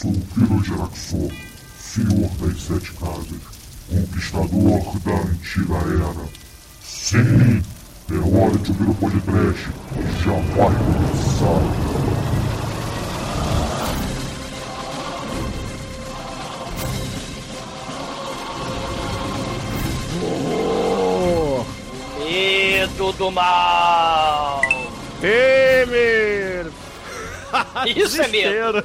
sou o Piro Geraxor, senhor das sete casas, conquistador da antiga era. Sim, é hora de ouvir o podcast, já vai começar. Do mal! Temer! Isso é medo!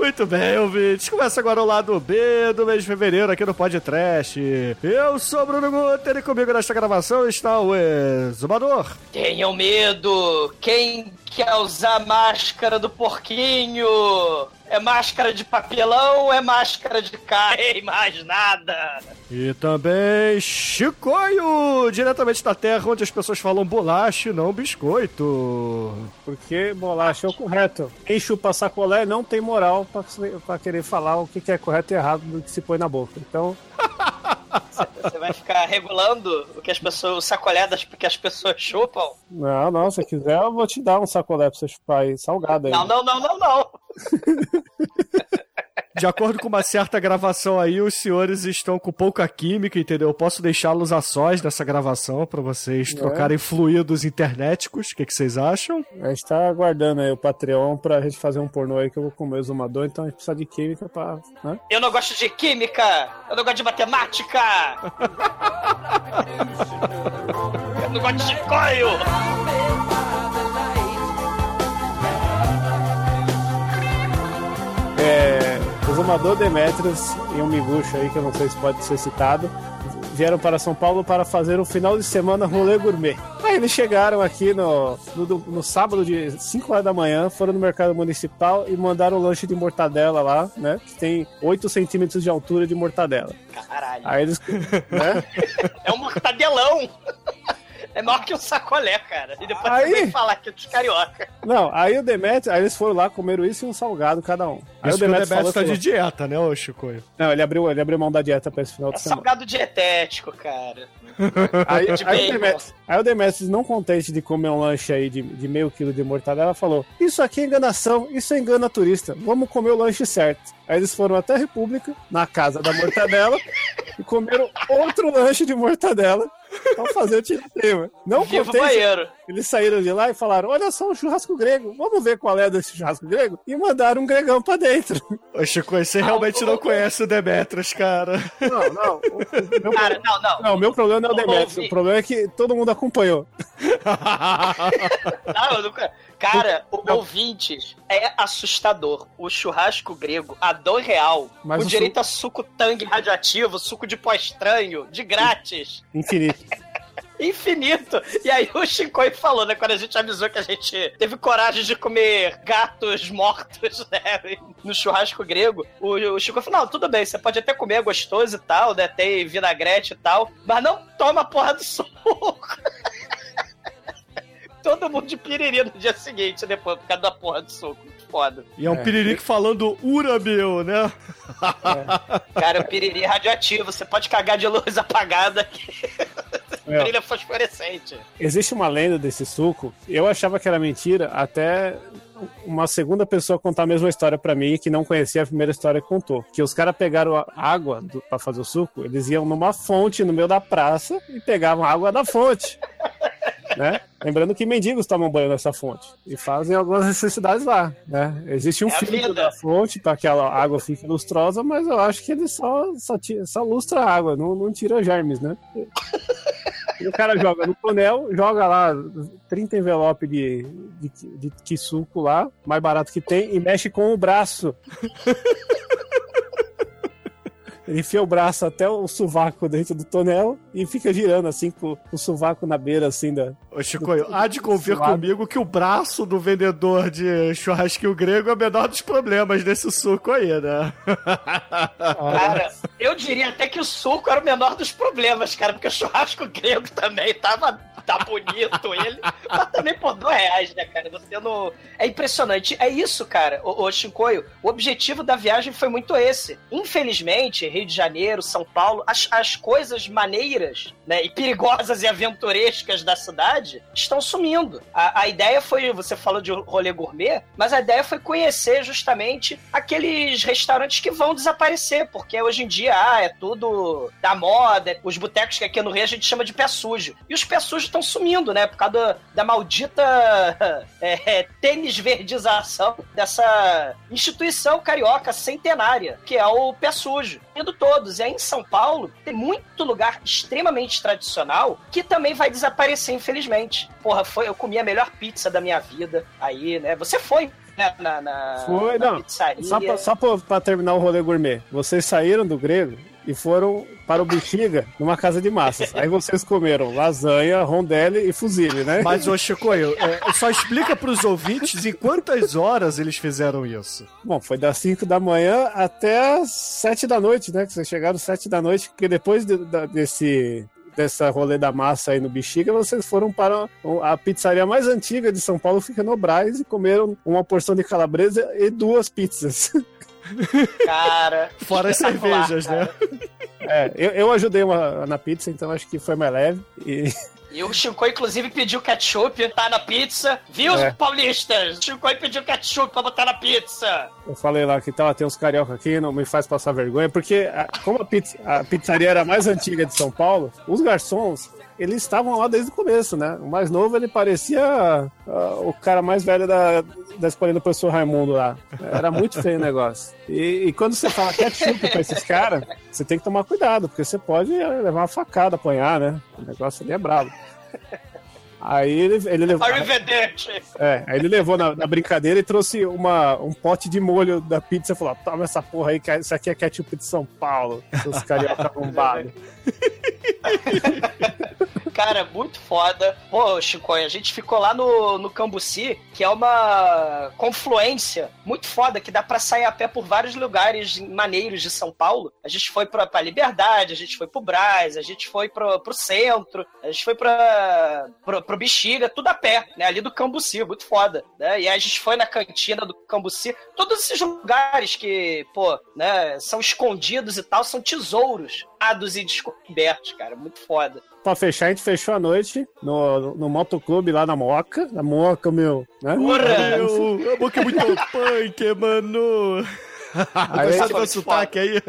Muito bem, ouvintes. Começa agora o lado B do mês de fevereiro aqui no Podcast. Eu sou o Bruno Guter e comigo nesta gravação está o Exumador. Tenham medo! Quem quer usar máscara do porquinho? É máscara de papelão ou é máscara de carne? Mais nada! E também Chicoio, diretamente da terra onde as pessoas falam bolacha e não biscoito. Porque bolacha é o correto. Quem chupa sacolé não tem moral pra, pra querer falar o que é correto e errado do que se põe na boca. Então, Você vai ficar regulando o que as pessoas, o sacolé das que as pessoas chupam? não, não, se quiser eu vou te dar um sacolé pra você chupar aí, salgado aí. Não, não, não, não, não. De acordo com uma certa gravação aí, os senhores estão com pouca química, entendeu? Eu posso deixá-los a sós nessa gravação pra vocês trocarem fluidos internéticos. O que, que vocês acham? A gente tá aguardando aí o Patreon pra gente fazer um pornô aí que eu vou comer o exumador, então a gente precisa de química pra. Né? Eu não gosto de química! Eu não gosto de matemática! Eu não gosto de chicoio! É, o exumador Demetrius e um miguxo aí, que eu não sei se pode ser citado, vieram para São Paulo para fazer um final de semana rolê gourmet. Aí eles chegaram aqui no, no, no sábado de 5 horas da manhã, foram no mercado municipal e mandaram um lanche de mortadela lá, né? Que tem 8 centímetros de altura de mortadela. Caralho. Aí eles. né? É um mortadelão! É maior que um sacolé, cara. E depois Aí- você vem falar que é dos carioca. Não, aí o Demetrius, aí eles foram lá, comeram isso e um salgado cada um. Aí Isso o que o Demetrius Demetrius falou, tá de falou- dieta, né, ô Chicoio? Não, ele abriu, ele abriu mão da dieta pra esse final É de semana. salgado dietético, cara. Aí, de aí, o. Demetrius, aí o Demetrius, não contente de comer um lanche aí de, de meio quilo de mortadela, falou: Isso aqui é enganação, isso é engana turista. Vamos comer o lanche certo. Aí eles foram até a República, na casa da mortadela, e comeram outro lanche de mortadela pra fazer o tiroteio. Não Viva o contente, banheiro. eles saíram de lá e falaram: Olha só um churrasco grego, vamos ver qual é desse churrasco grego? E mandaram um gregão pra dentro. Ô Chicoio, você realmente não conhece o Demetrius, cara. Não, não. o- o Cara, não, não. Não, o meu problema não é o ouvi. O problema é que todo mundo acompanhou. Não, eu nunca... Cara, o ouvintes é assustador. O churrasco grego, a dois real, Mas com o direito a suco tangue radioativo, suco de pó estranho, de grátis. Infinito. Infinito. E aí o Chicoio falou, né? Quando a gente avisou que a gente teve coragem de comer gatos mortos, né? No churrasco grego, o, o Chico falou: não, tudo bem, você pode até comer é gostoso e tal, né? Tem vinagrete e tal, mas não toma porra do suco. Todo mundo de piriri no dia seguinte, depois, por causa da porra do suco. Muito Foda. E é um É. piririque falando ura, meu, né? Cara, o piriri é radioativo, você pode cagar de luz apagada que É. brilha fosforescente. Existe uma lenda desse suco. Eu achava que era mentira até uma segunda pessoa contar a mesma história pra mim que não conhecia a primeira história que contou. Que os caras pegaram a água do, pra fazer o suco, eles iam numa fonte no meio da praça e pegavam a água da fonte. Né? Lembrando que mendigos tomam banho nessa fonte e fazem algumas necessidades lá, né? Existe um É filtro da fonte para que a água fique lustrosa, mas eu acho que ele só, só, ti- só lustra a água, não, não tira germes, né? E o cara joga no tonel, joga lá 30 envelopes de, de, de, de suco lá, mais barato que tem, e mexe com o braço. Ele enfia o braço até o sovaco dentro do tonel e fica girando assim com o sovaco na beira assim da. Ô Chicoio, há de convir comigo que o braço do vendedor de churrasquinho grego é o menor dos problemas desse suco aí, né? Cara, eu diria até que o suco era o menor dos problemas, cara, porque o churrasco grego também tava, tá bonito ele, mas também por dois reais, né, cara? Você não... É impressionante. É isso, cara, o, o Shinkoio. O objetivo da viagem foi muito esse. Infelizmente, Rio de Janeiro, São Paulo, as, as coisas maneiras, né, e perigosas e aventurescas da cidade estão sumindo. A, a ideia foi, você falou de rolê gourmet, mas a ideia foi conhecer justamente aqueles restaurantes que vão desaparecer, porque hoje em dia, ah, é tudo da moda, os botecos que aqui no Rio a gente chama de pé sujo. E os pés sujos estão sumindo, né? Por causa da, da maldita é, tênis verdização dessa instituição carioca centenária, que é o pé sujo. Indo todos. E aí em São Paulo tem muito lugar extremamente tradicional que também vai desaparecer, infelizmente. Porra, foi, eu comi a melhor pizza da minha vida aí, né? Você foi né, na, na, Foi, na não. pizzaria. Só pra, só pra, pra terminar o rolê gourmet. Vocês saíram do grego e foram para o Bexiga numa casa de massas. Aí vocês comeram lasanha, rondelli e fuzile, né? Mas, ô Chicoio, é, só explica pros ouvintes em quantas horas eles fizeram isso. Bom, foi das 5 da manhã até as 7 da noite, né? Que vocês chegaram às 7 da noite, porque depois de- da- desse dessa rolê da massa aí no Bexiga, vocês foram para a pizzaria mais antiga de São Paulo, fica no Braz, e comeram uma porção de calabresa e duas pizzas. Cara. Fora as cervejas, né? É, eu, eu ajudei uma, na pizza, então acho que foi mais leve. E E o Chico, inclusive, pediu ketchup, tá na pizza. Viu, É. paulistas? O Chico pediu ketchup pra botar na pizza. eu falei lá que tá, tem uns carioca aqui, não me faz passar vergonha, porque a- como a, pizza, a pizzaria era a mais antiga de São Paulo, os garçons, eles estavam lá desde o começo, né? O mais novo, ele parecia ah, o cara mais velho da, da escolinha do professor Raimundo lá. Era muito feio o negócio. E, e quando você fala ketchup pra esses caras, você tem que tomar cuidado, porque você pode levar uma facada, apanhar, né? O negócio ali é brabo. Aí ele, ele levou. É, aí ele levou na, na brincadeira e trouxe uma, um pote de molho da pizza e falou: toma essa porra aí, que isso aqui é ketchup de São Paulo, seus carioca arrombados. Cara, muito foda. Pô, Chico, a gente ficou lá no, no Cambuci, que é uma confluência muito foda, que dá pra sair a pé por vários lugares maneiros de São Paulo. A gente foi pra, pra Liberdade, a gente foi pro Brás, a gente foi pro, pro centro, a gente foi pra, pro, pro Bexiga, tudo a pé, né? Ali do Cambuci, muito foda. Né? E aí a gente foi na cantina do Cambuci. Todos esses lugares que, pô, né, são escondidos e tal, são tesouros ados e descobertos, cara. Muito foda. Pra fechar, a gente fechou a noite no, no motoclube lá na Moca. Na Moca, meu, né? Porra! Meu, a boca é muito punk, mano. Aí, Gostou do sotaque aí?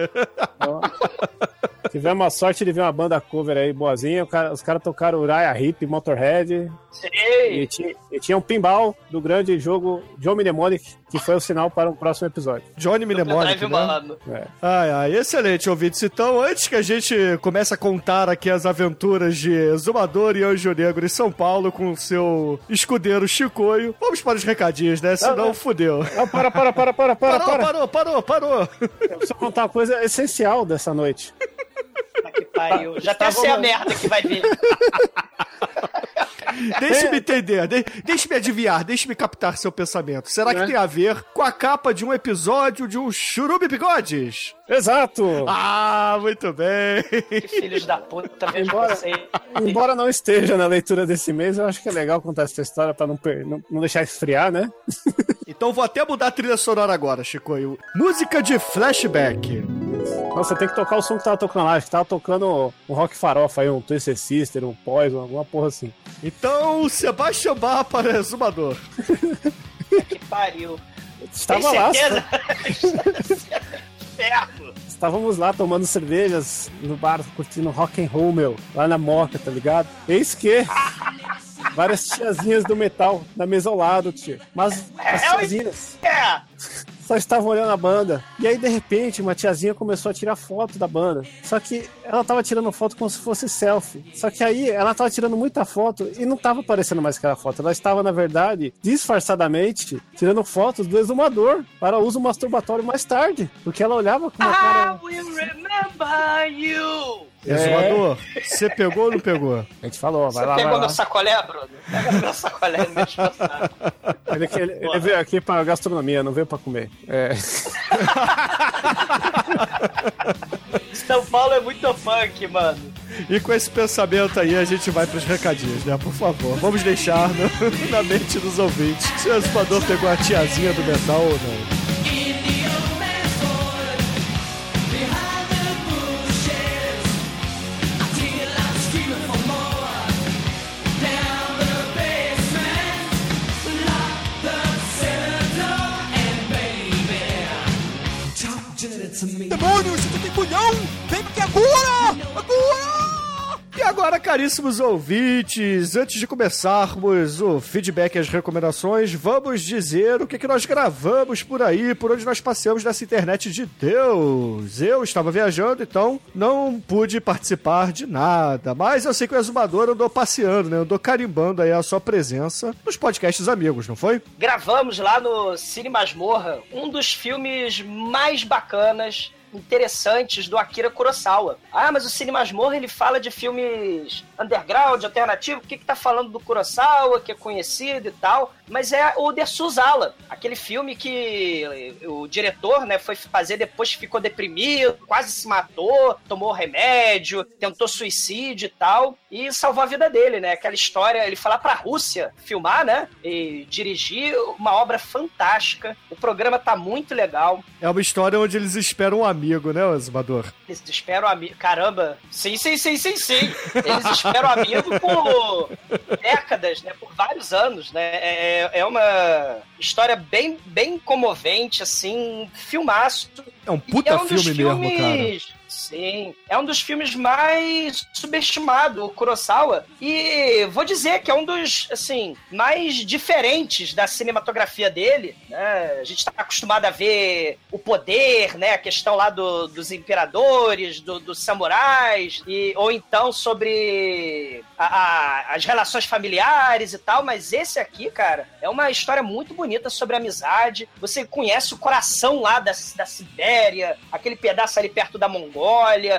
Tivemos a sorte de ver uma banda cover aí boazinha. Cara- os caras tocaram Uriah Heep, Motorhead. Sei. E tinha, e tinha um pinball do grande jogo John Mnemonic, que foi o sinal para um próximo episódio. Johnny Mnemonic, né? mano. É. Ai, ai, excelente, ouvintes. Então, antes que a gente comece a contar aqui as aventuras de Exumador e Anjo Negro em São Paulo com o seu escudeiro Chicoio, vamos para os recadinhos, né? Senão, não. fudeu. Não, para, para, para, para, para, Parou, para. parou, parou, parou. Eu preciso contar uma coisa essencial dessa noite. Puta que pariu. Já até Tá sei a bom. merda que vai vir. Deixe-me entender, de- deixe-me adivinhar, deixe-me captar seu pensamento. Será que É. tem a ver com a capa de um episódio de um Churume Bigodes? Exato! Ah, muito bem. Que filhos da puta, vejo Embora-. Embora não esteja na leitura desse mês, eu acho que é legal contar essa história pra não, não, não deixar esfriar, né? Então vou até mudar a trilha sonora agora, Chicoio. Música de flashback. Nossa, tem que tocar o som que tava tocando lá. Acho que tava tocando um rock farofa aí, um Twisted Sister, um Poison, alguma porra assim. Então, Sebastião Barra para Exumador. Que pariu. Estava Tem lá, certeza? Ferro. estávamos lá tomando cervejas no bar, curtindo rock and roll, meu, lá na Moca, tá ligado? Eis que várias tiazinhas do metal na mesa ao lado, tio. Mas as É, tiazinhas É. só estavam olhando a banda. E aí, de repente, uma tiazinha começou a tirar foto da banda. Só que ela tava tirando foto como se fosse selfie. Só que aí ela tava tirando muita foto e não tava aparecendo mais aquela foto. Ela estava, na verdade, disfarçadamente, tirando fotos do exumador para uso masturbatório mais tarde. Porque ela olhava com uma I cara. will remember you. Exumador, você pegou ou não pegou? A gente falou, vai Você lá, vai pegou lá. meu sacolé, Bruno? Pega meu sacolé e deixa eu passar. Ele, ele- ele veio aqui pra gastronomia, não veio pra comer. É. São Paulo é muito funk, mano. E com esse pensamento aí, a gente vai pros recadinhos, né? Por favor, vamos deixar no, na mente dos ouvintes se o exumador pegou a tiazinha do metal ou não. Caríssimos ouvintes, antes de começarmos o feedback e as recomendações, vamos dizer o que, que nós gravamos por aí, por onde nós passeamos nessa internet de Deus. Eu estava viajando, então não pude participar de nada, mas eu sei que o Exumador andou passeando, né? Andou carimbando aí a sua presença nos podcasts amigos, não foi? Gravamos lá no Cine Masmorra um dos filmes mais bacanas interessantes do Akira Kurosawa. Ah, mas o Cine Masmorra ele fala de filmes underground, alternativo, o que que tá falando do Kurosawa, que é conhecido e tal, mas é o The Suzala, aquele filme que o diretor, né, foi fazer depois ficou deprimido, quase se matou, tomou remédio, tentou suicídio e tal, e salvou a vida dele, né? Aquela história, ele foi lá pra Rússia filmar, né, e dirigir uma obra fantástica. O programa tá muito legal. É uma história onde eles esperam um amigo, né, Exumador? Eles esperam um amigo. Caramba! Sim, sim, sim, sim, sim! Eles esperam um amigo por décadas, né? Por vários anos, né? É, é uma história bem, bem comovente, assim, filmaço. É um puta é um dos filme mesmo, cara. Sim, é um dos filmes mais subestimados, o Kurosawa. E vou dizer que é um dos, assim, mais diferentes da cinematografia dele. Né? A gente está acostumado a ver o poder, né? A questão lá do- dos imperadores, do- dos samurais, e, ou então sobre a- a- as relações familiares e tal. Mas esse aqui, cara, é uma história muito bonita sobre amizade. Você conhece o coração lá da, da Sibéria, aquele pedaço ali perto da Mongólia.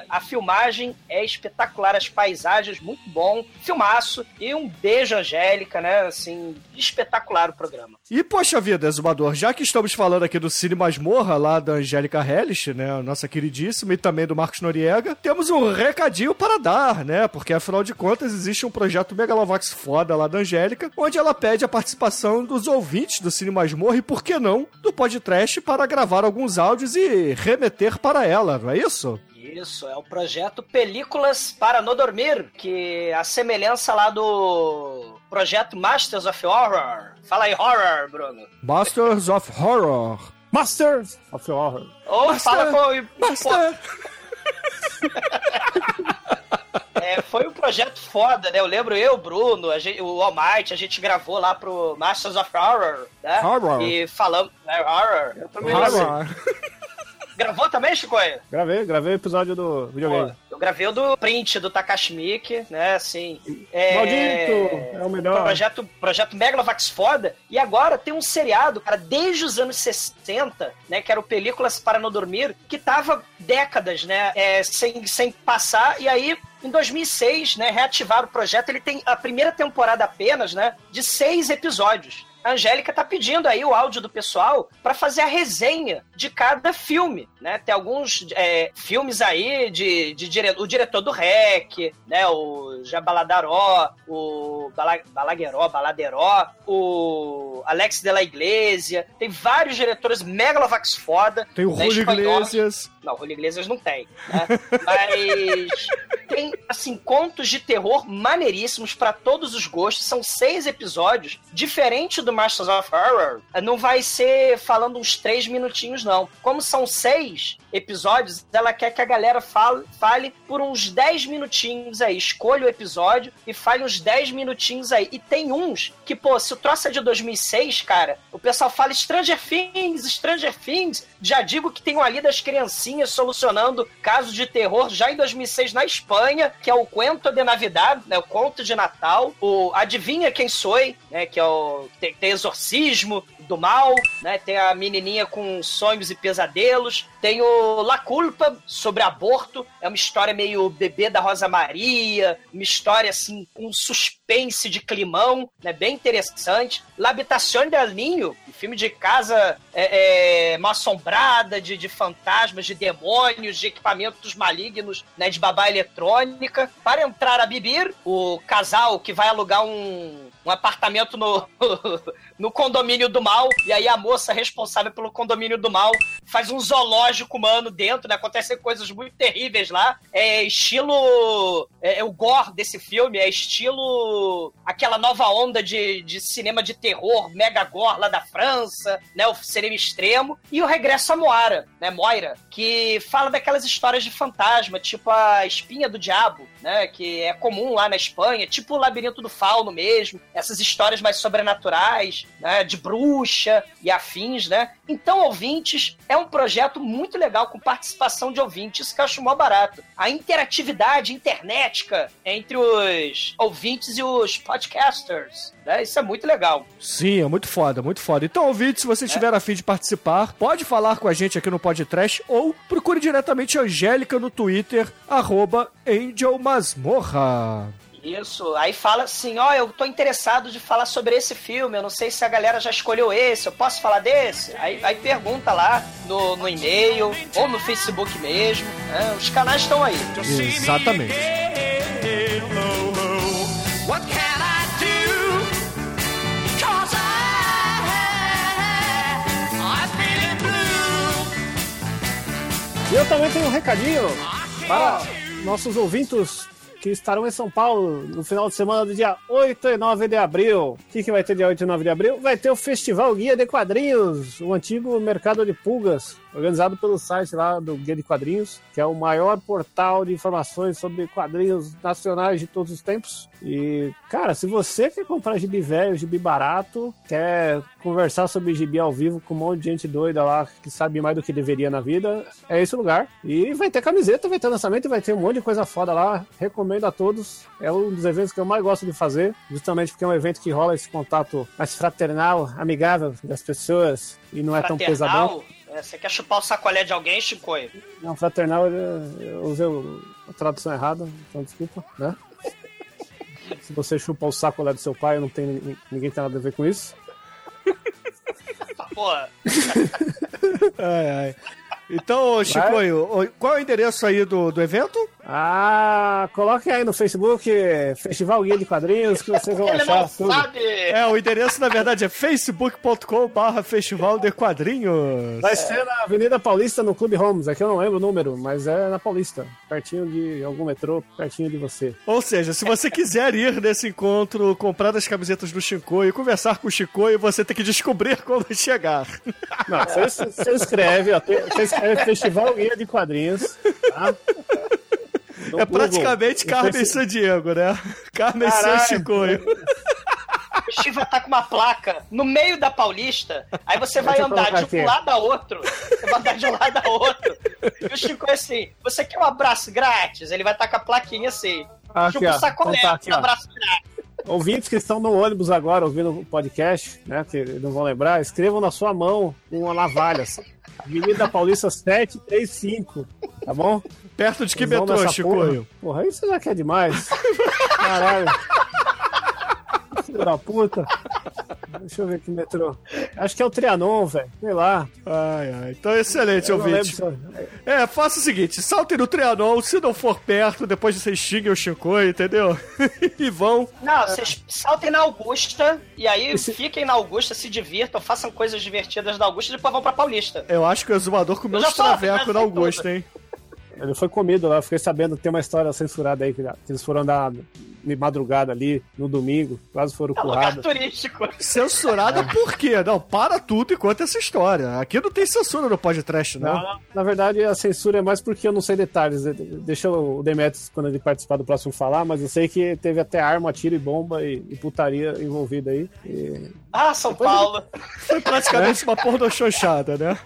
A filmagem é espetacular, as paisagens, muito bom. Filmaço. E um beijo, Angélica, né? Assim, espetacular o programa. E, poxa vida, Exumador, já que estamos falando aqui do Cine Masmorra, lá da Angélica Hellish, né, nossa queridíssima, e também do Marcos Noriega, temos um recadinho para dar, né, porque afinal de contas existe um projeto Megalovax foda lá da Angélica, onde ela pede a participação dos ouvintes do Cine Masmorra e, por que não, do podcast para gravar alguns áudios e remeter para ela, não é isso? Isso, é o projeto Películas para Não Dormir, que a semelhança lá do projeto Masters of Horror. Fala aí, horror, Bruno. Masters of Horror. Masters of Horror. Ou Master, fala com. Master. É, foi um projeto foda, né? Eu lembro eu, Bruno, a gente, o Almighty, a gente gravou lá pro Masters of Horror, né? Horror. E falamos. Né, horror. Eu também Horror. Gravou também, Chicoio? Gravei, gravei o episódio do videogame. Pô, eu gravei o do print do Takashi Miike, né? Assim. É... Maldito! É o melhor. Projeto, projeto Megalovax foda. E agora tem um seriado, cara, desde os anos 60, né? Que era o Películas para Não Dormir, que tava décadas, né? é, sem, sem passar. E aí. Em 2006, né, reativaram o projeto. Ele tem a primeira temporada apenas, né, de seis episódios. A Angélica tá pedindo aí o áudio do pessoal para fazer a resenha de cada filme, né? Tem alguns é, filmes aí de, de dire... o diretor do REC, né? O Jabaladaró, o Bala... Balagueró, Baladeró, o Alex de la Iglesia. Tem vários diretores megalovax foda. Tem o né, Julio. Iglesias. Não, Julio Iglesias não tem, né? Mas tem, assim, contos de terror maneiríssimos pra todos os gostos. São seis episódios. Diferente do Masters of Horror, não vai ser falando uns três minutinhos, não. Como são seis episódios, ela quer que a galera fale, fale por uns 10 minutinhos aí. Escolha o episódio e fale uns 10 minutinhos aí. E tem uns que, pô, se o troço é de 2006, cara, o pessoal fala Stranger Things, Stranger Things. Já digo que tem um ali das criancinhas solucionando casos de terror já em 2006 na Espanha, que é o Cuento de Navidad, né, o Conto de Natal. O Adivinha Quem Sou, né, que é o tem, tem exorcismo, do Mal, né? Tem a menininha com sonhos e pesadelos. Tem o La Culpa, sobre aborto. É uma história meio bebê da Rosa Maria, uma história, assim, com suspense de climão, né? Bem interessante. L'Habitación del Ninho, um filme de casa é, é, mal assombrada, de, de fantasmas, de demônios, de equipamentos malignos, né? De babá eletrônica. Para entrar a Bibir, o casal que vai alugar um, um apartamento no, no condomínio do mal, e aí a moça responsável pelo condomínio do mal faz um zoológico humano dentro, né? Acontecem coisas muito terríveis lá. É estilo. É, é o gore desse filme, é estilo. aquela nova onda de, de cinema de terror, mega gore lá da França, né? O cinema extremo. E o Regresso a Moara, né? Moira, que fala daquelas histórias de fantasma, tipo a Espinha do Diabo, né? Que é comum lá na Espanha, tipo o Labirinto do Fauno mesmo. Essas histórias mais sobrenaturais, né? De bruxa e afins, né? Então, ouvintes, é um projeto muito legal com participação de ouvintes, que eu acho mó barato. A interatividade internética entre os ouvintes e os podcasters. Né? Isso é muito legal. Sim, é muito foda, muito foda. Então, ouvinte, se você estiver é. a fim de participar, pode falar com a gente aqui no Podcast ou procure diretamente a Angélica no Twitter, arroba Angel Masmorra. Isso, aí fala assim, ó, oh, eu tô interessado de falar sobre esse filme, eu não sei se a galera já escolheu esse, eu posso falar desse? Aí, aí pergunta lá no, no e-mail ou no Facebook mesmo, né? os canais estão aí. Exatamente. Eu também tenho um recadinho para nossos ouvintes que estarão em São Paulo no final de semana do dia 8 e 9 de abril. O que, que vai ter dia 8 e 9 de abril? Vai ter o Festival Guia de Quadrinhos, o antigo mercado de pulgas, organizado pelo site lá do Guia de Quadrinhos, que é o maior portal de informações sobre quadrinhos nacionais de todos os tempos. E, cara, se você quer comprar gibi velho, gibi barato, quer conversar sobre gibi ao vivo com um monte de gente doida lá que sabe mais do que deveria na vida, é esse lugar. E vai ter camiseta, vai ter lançamento, vai ter um monte de coisa foda lá. Recomendo a todos. É um dos eventos que eu mais gosto de fazer, justamente porque é um evento que rola esse contato mais fraternal, amigável das pessoas e não é tão pesadão. É, você quer chupar o sacolé de alguém, Chico? Não, fraternal eu, usei a tradução errada, então desculpa, né? Se você chupar o sacolé do seu pai, não tem ninguém tem nada a ver com isso. Porra. ai, ai. Então, Chico, qual é o endereço aí do, do evento? Ah, coloque aí no Facebook Festival Guia de Quadrinhos que vocês vão Ele achar tudo. Sabe. É, o endereço na verdade é facebook.com barra Festival de Quadrinhos. Vai ser na Avenida Paulista no Clube Homes, aqui eu não lembro o número, mas é na Paulista, pertinho de algum metrô, pertinho de você. Ou seja, se você quiser ir nesse encontro, comprar as camisetas do Chico e conversar com o Chico, você tem que descobrir como chegar. Não, você, você escreve, ó, você escreve Festival Guia de Quadrinhos, tá? No é Google. praticamente Carmen San Diego, né? Carmen San Chicoio. O Steve vai estar com uma placa no meio da Paulista, aí você vai andar de um lado a outro, você vai andar de um lado a outro, e o Chico é assim, você quer um abraço grátis? Ele vai estar com a plaquinha assim, aqui, tipo sacolé, então tá aqui, um abraço grátis. Ouvintes que estão no ônibus agora ouvindo o podcast, né? Que não vão lembrar, escrevam na sua mão uma navalha. Avenida Paulista 735, tá bom? Perto de que metrô, Chico? Porra. porra, isso já quer demais. Caralho. Filho da puta. Deixa eu ver que metrô. Acho que é o Trianon, velho. Sei lá. Ai, ai. Então, excelente, eu ouvinte. Se... É, faça o seguinte: saltem no Trianon, se não for perto, depois vocês xinguem o Chico, entendeu? e vão. Não, vocês saltem na Augusta, e aí Esse... fiquem na Augusta, se divirtam, façam coisas divertidas na Augusta e depois vão pra Paulista. Eu acho que o exumador comeu um traveco na Augusta, hein? Ele foi comido lá, fiquei sabendo, tem uma história censurada aí, que eles foram andar de madrugada ali, no domingo, quase foram é currados. turístico. Censurada é. por quê? Não, para tudo e conta essa história. Aqui não tem censura no podcast, não. não. Na verdade, a censura é mais porque eu não sei detalhes. Deixa o Demetrius, quando ele participar do próximo, falar, mas eu sei que teve até arma, tiro e bomba e, e putaria envolvida aí. E... Ah, São Depois Paulo! Foi praticamente é? uma porra xoxada, né?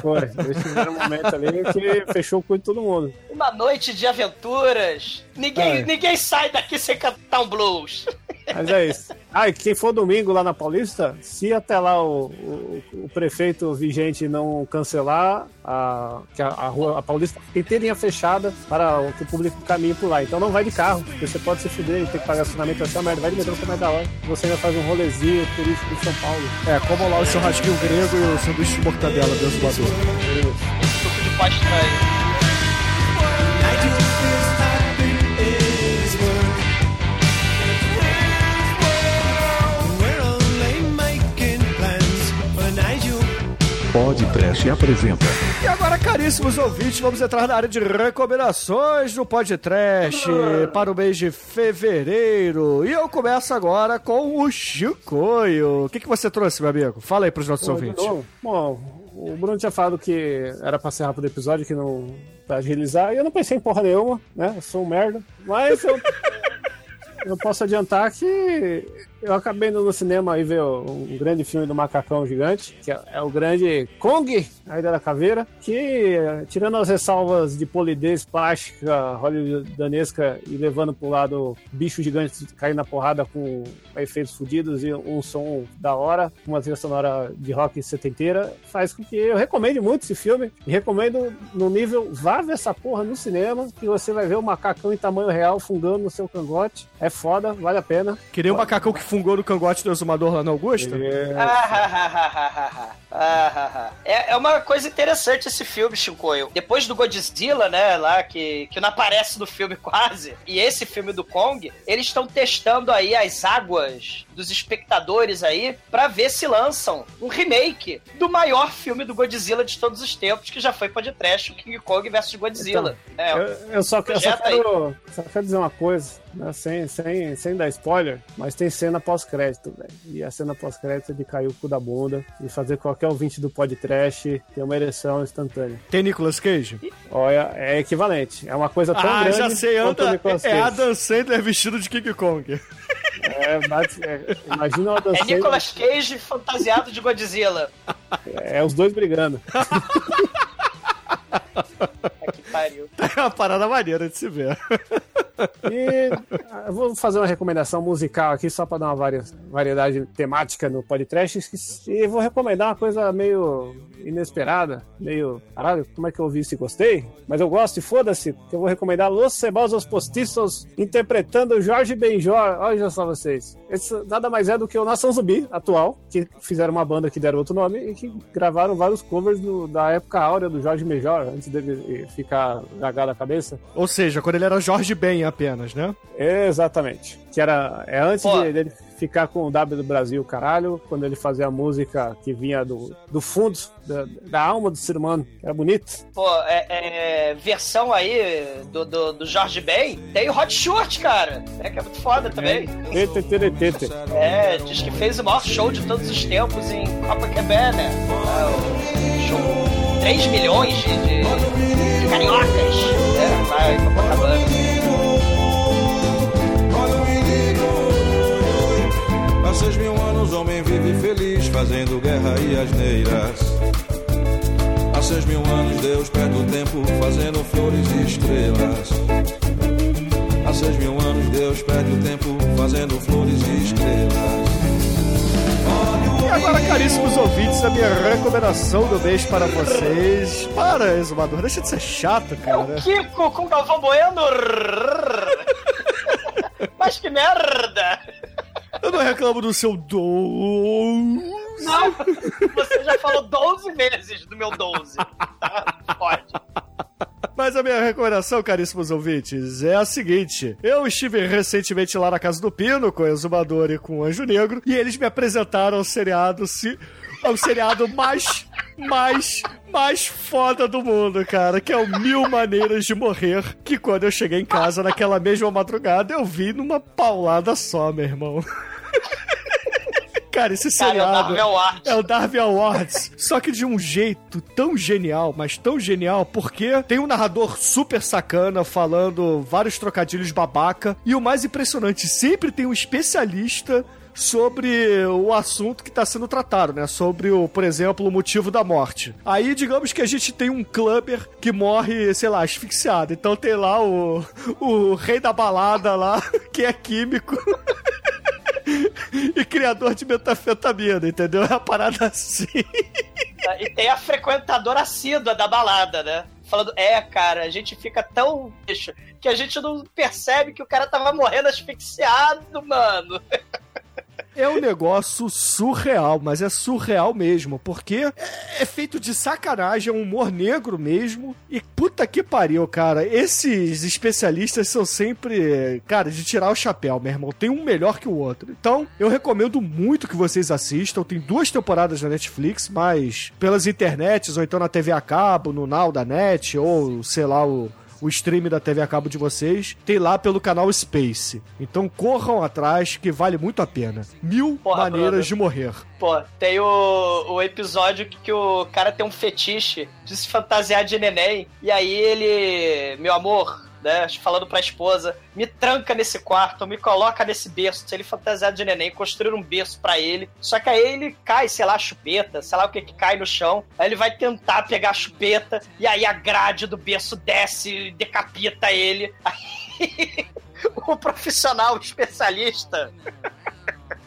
Foi, esse primeiro momento ali que fechou o cu de todo mundo. Uma noite de aventuras. Ninguém, é. ninguém sai daqui sem cantar um blues. Mas é isso. Ah, e quem for domingo lá na Paulista, se até lá o, o, o prefeito vigente não cancelar a, que a, a rua a Paulista inteirinha fechada para o que o público caminhe por lá. Então não vai de carro, porque você pode se fuder e ter que pagar estacionamento essa merda. Vai de metrô que é mais da hora. Você ainda faz um rolezinho turístico de São Paulo. É, como lá o churrasquinho grego e o sanduíche de mortadela do exumador. Suco de pasta aí. Pod Trash apresenta E agora, caríssimos ouvintes, vamos entrar na área de recomendações do podcast para o mês de fevereiro. E eu começo agora com o Chicoio. O que, que você trouxe, meu amigo? Fala aí para os nossos Bom, ouvintes. Bom, bom, o Bruno tinha falado que era pra ser rápido o episódio, que não pra agilizar, e eu não pensei em porra nenhuma, né? Eu sou um merda. Mas eu, eu posso adiantar que eu acabei indo no cinema e ver um grande filme do macacão gigante, que é, é o grande Kong, a Ilha da Caveira, que, tirando as ressalvas de polidez plástica hollywoodanesca e levando pro lado bicho gigante caindo na porrada com efeitos fodidos e um som da hora, uma trilha sonora de rock setenteira, faz com que eu recomende muito esse filme e recomendo no nível vá ver essa porra no cinema, que você vai ver o macacão em tamanho real fungando no seu cangote. É foda, vale a pena. Queria um macacão que fungou no cangote do exumador lá na Augusta? É, Ah, é, é uma coisa interessante esse filme, Shinkoio. Depois do Godzilla, né, lá, que, que não aparece no filme quase, e esse filme do Kong, eles estão testando aí as águas dos espectadores aí pra ver se lançam um remake do maior filme do Godzilla de todos os tempos, que já foi podcast, o King Kong versus Godzilla. é, Eu, eu só, eu só quero, só quero dizer uma coisa, né, sem, sem, sem dar spoiler, mas tem cena pós-crédito, velho. E a cena pós-crédito é de cair o cu da bunda e fazer qualquer ouvinte do podcast ter uma ereção instantânea. Tem Nicolas Cage? Olha, é equivalente. É uma coisa tão Ah, grande já sei, anda. Nicolas É Cage. Adam Sandler vestido de King Kong. É, bate- é, imagina o Adam É Nicolas Cage fantasiado de Godzilla. é os dois brigando. É que pariu. É uma parada maneira de se ver. E ah, eu vou fazer uma recomendação musical aqui só para dar uma vari- variedade temática no podcast. E vou recomendar uma coisa meio inesperada, meio. Caralho, como é que eu ouvi isso e gostei? Mas eu gosto e foda-se, que eu vou recomendar Los Cebosos Postiços interpretando Jorge Benjor. Olha só vocês. Esse nada mais é do que o Nação Zumbi atual, que fizeram uma banda que deram outro nome e que gravaram vários covers do- da época áurea do Jorge Benjor, antes dele ficar gagado a cabeça. Ou seja, quando ele era Jorge Ben apenas, né? Exatamente. Que era é antes de- dele ficar com o W do Brasil, caralho, quando ele fazia a música que vinha do, do fundo, da, da alma do ser humano. Era bonito. Pô, é, é, versão aí do, do, do Jorge Ben, tem o Hot Short, cara. É que é muito foda também. Tete, tete, tete. É, diz que fez o maior show de todos os tempos em Copacabana. É, o show 3 milhões de, de, de cariocas. É, em Copacabana. Há seis mil anos homem vive feliz fazendo guerra e asneiras. Há seis mil anos Deus perde o tempo fazendo flores e estrelas. Há seis mil anos Deus perde o tempo fazendo flores e estrelas. E agora, caríssimos ouvintes, a minha recomendação do mês para vocês. Para, exumador, deixa de ser chato, É cara. o Kiko com Galvão Bueno. Mas que merda! Eu não reclamo do seu dom. Não! Você já falou 12 vezes do meu 12. Tá? Pode. Mas a minha recomendação, caríssimos ouvintes, é a seguinte: eu estive recentemente lá na casa do Pino com o Exumador e com o Anjo Negro, e eles me apresentaram o seriado, se, o seriado mais, mais, mais foda do mundo, cara, que é o Mil Maneiras de Morrer, que quando eu cheguei em casa naquela mesma madrugada, eu vi numa paulada só, meu irmão. Cara, esse Cara, é o seriado. Darwin Awards. É o Darwin Awards. Só que de um jeito tão genial, mas tão genial, porque tem um narrador super sacana falando vários trocadilhos babaca. E o mais impressionante, sempre tem um especialista sobre o assunto que está sendo tratado, né? Sobre o, por exemplo, o motivo da morte. Aí, digamos que a gente tem um clubber que morre, sei lá, asfixiado. Então tem lá o, o rei da balada lá, que é químico. criador de metafetamina, entendeu? É uma parada assim. E tem a frequentadora assídua da balada, né? Falando, é, cara, a gente fica tão bicho que a gente não percebe que o cara tava morrendo asfixiado, mano. É um negócio surreal, mas é surreal mesmo, porque é feito de sacanagem, é um humor negro mesmo. E puta que pariu, cara. Esses especialistas são sempre, cara, de tirar o chapéu, meu irmão. Tem um melhor que o outro. Então, eu recomendo muito que vocês assistam. Tem duas temporadas na Netflix, mas pelas internets, ou então na TV a cabo, no Now da Net, ou sei lá, o o stream da TV a cabo de vocês, tem lá pelo canal Space. Então corram atrás, que vale muito a pena. Mil Porra, maneiras brother. de morrer. Pô, tem o, o episódio que, que o cara tem um fetiche de se fantasiar de neném. E aí ele, meu amor, né, falando pra esposa, me tranca nesse quarto, me coloca nesse berço, se ele fantasiar de neném, construir um berço pra ele. Só que aí ele cai, sei lá, chupeta, sei lá o que que cai no chão. Aí ele vai tentar pegar a chupeta, e aí a grade do berço desce, decapita ele. Aí o profissional especialista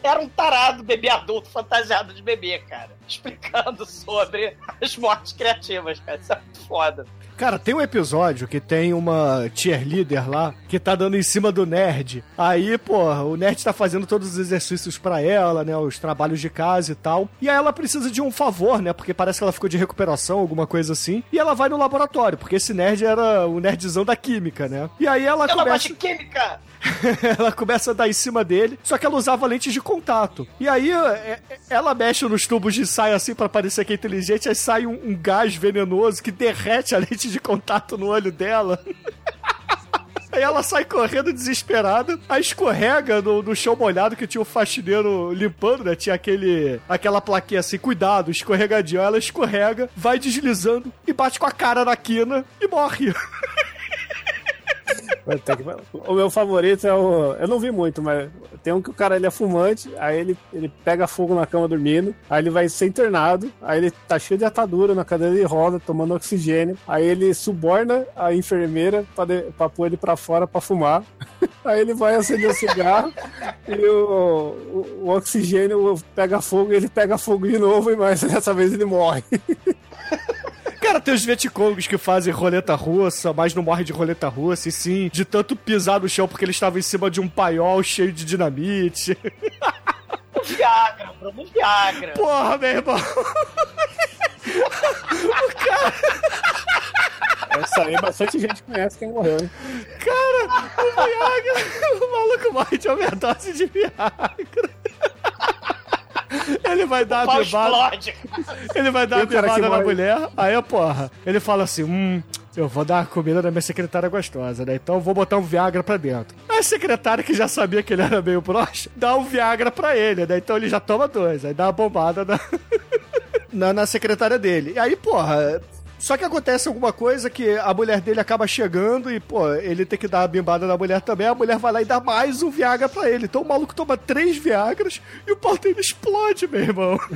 era um tarado bebê adulto fantasiado de bebê, cara. Explicando sobre as mortes criativas, cara. Isso é muito foda. Cara, tem um episódio que tem uma cheerleader lá que tá dando em cima do nerd. Aí, pô, o nerd tá fazendo todos os exercícios pra ela, né? Os trabalhos de casa e tal. E aí ela precisa de um favor, né? Porque parece que ela ficou de recuperação, alguma coisa assim. E ela vai no laboratório, porque esse nerd era o nerdzão da química, né? E aí ela Ela começa. bate química! ela começa a dar em cima dele, só que ela usava lentes de contato. E aí é, é, ela mexe nos tubos de ensaio assim pra parecer que é inteligente, aí sai um, um gás venenoso que derrete a lente de contato no olho dela. Aí ela sai correndo desesperada, aí escorrega no, no chão molhado que tinha o faxineiro limpando, né? Tinha aquele, aquela plaquinha assim, cuidado, escorregadinho. Aí ela escorrega, vai deslizando e bate com a cara na quina e morre. O meu favorito é o. Eu não vi muito, mas tem um que o cara ele é fumante, aí ele, ele pega fogo na cama dormindo, aí ele vai ser internado, aí ele tá cheio de atadura na cadeira de roda, tomando oxigênio, aí ele suborna a enfermeira pra, de, pra pôr ele pra fora pra fumar. Aí ele vai acender o cigarro e o, o, oxigênio pega fogo e ele pega fogo de novo, mas dessa vez ele morre. Cara, tem os Vietcongos que fazem roleta russa, mas não morrem de roleta russa, e sim, de tanto pisar no chão porque eles estavam em cima de um paiol cheio de dinamite. Viagra, Bruno, Viagra. Porra, meu irmão. Essa aí bastante gente conhece quem morreu, hein? Cara, o Viagra. O maluco morre de overdose de Viagra. Ele vai dar O a bebada. explode. Ele vai dar E a bebada na mulher. Aí, porra, ele fala assim: hum. Eu vou dar a comida da minha secretária gostosa, né? Então eu vou botar um Viagra pra dentro. A secretária, que já sabia que ele era meio broxa, dá um Viagra pra ele, né? Então ele já toma dois. Aí dá uma bombada na, na, na secretária dele. E aí, porra. Só que acontece alguma coisa que a mulher dele acaba chegando e, pô, ele tem que dar a bimbada na mulher também. A mulher vai lá e dá mais um Viagra pra ele. Então o maluco toma três Viagras e o pau dele explode, meu irmão.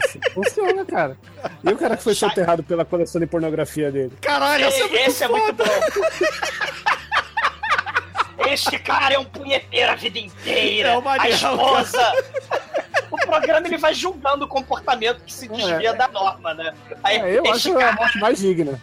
Assim, funciona, cara. E o cara que foi soterrado pela coleção de pornografia dele? Caralho, essa é muito Esse é muito foda. bom. Este cara é um punheteiro a vida inteira. É uma a esposa. O programa ele vai julgando o comportamento que se desvia É. da norma, né? Aí, É, eu acho a cara, morte mais digna.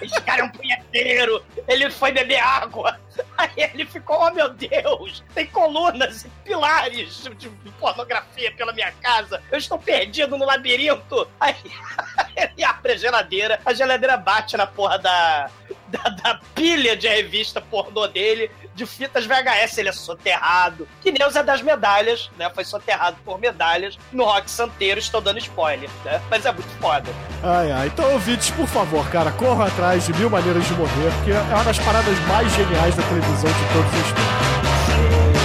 este cara é um punheteiro. Ele foi beber água. Aí ele ficou, oh meu Deus, tem colunas e pilares de, pornografia pela minha casa. Eu estou perdido no labirinto. Aí ele abre a geladeira, a geladeira bate na porra da, da, da pilha de revista pornô dele, de fitas VHS. Ele é soterrado. Que nem Zé das Medalhas, né? Foi soterrado por medalhas no Rock Santeiro. Estou dando spoiler, né? Mas é muito foda. Ai, ai. Então, ouvintes, por favor, cara, corram atrás de Mil Maneiras de Morrer, porque é uma das paradas mais geniais da televisão de todos os tempos.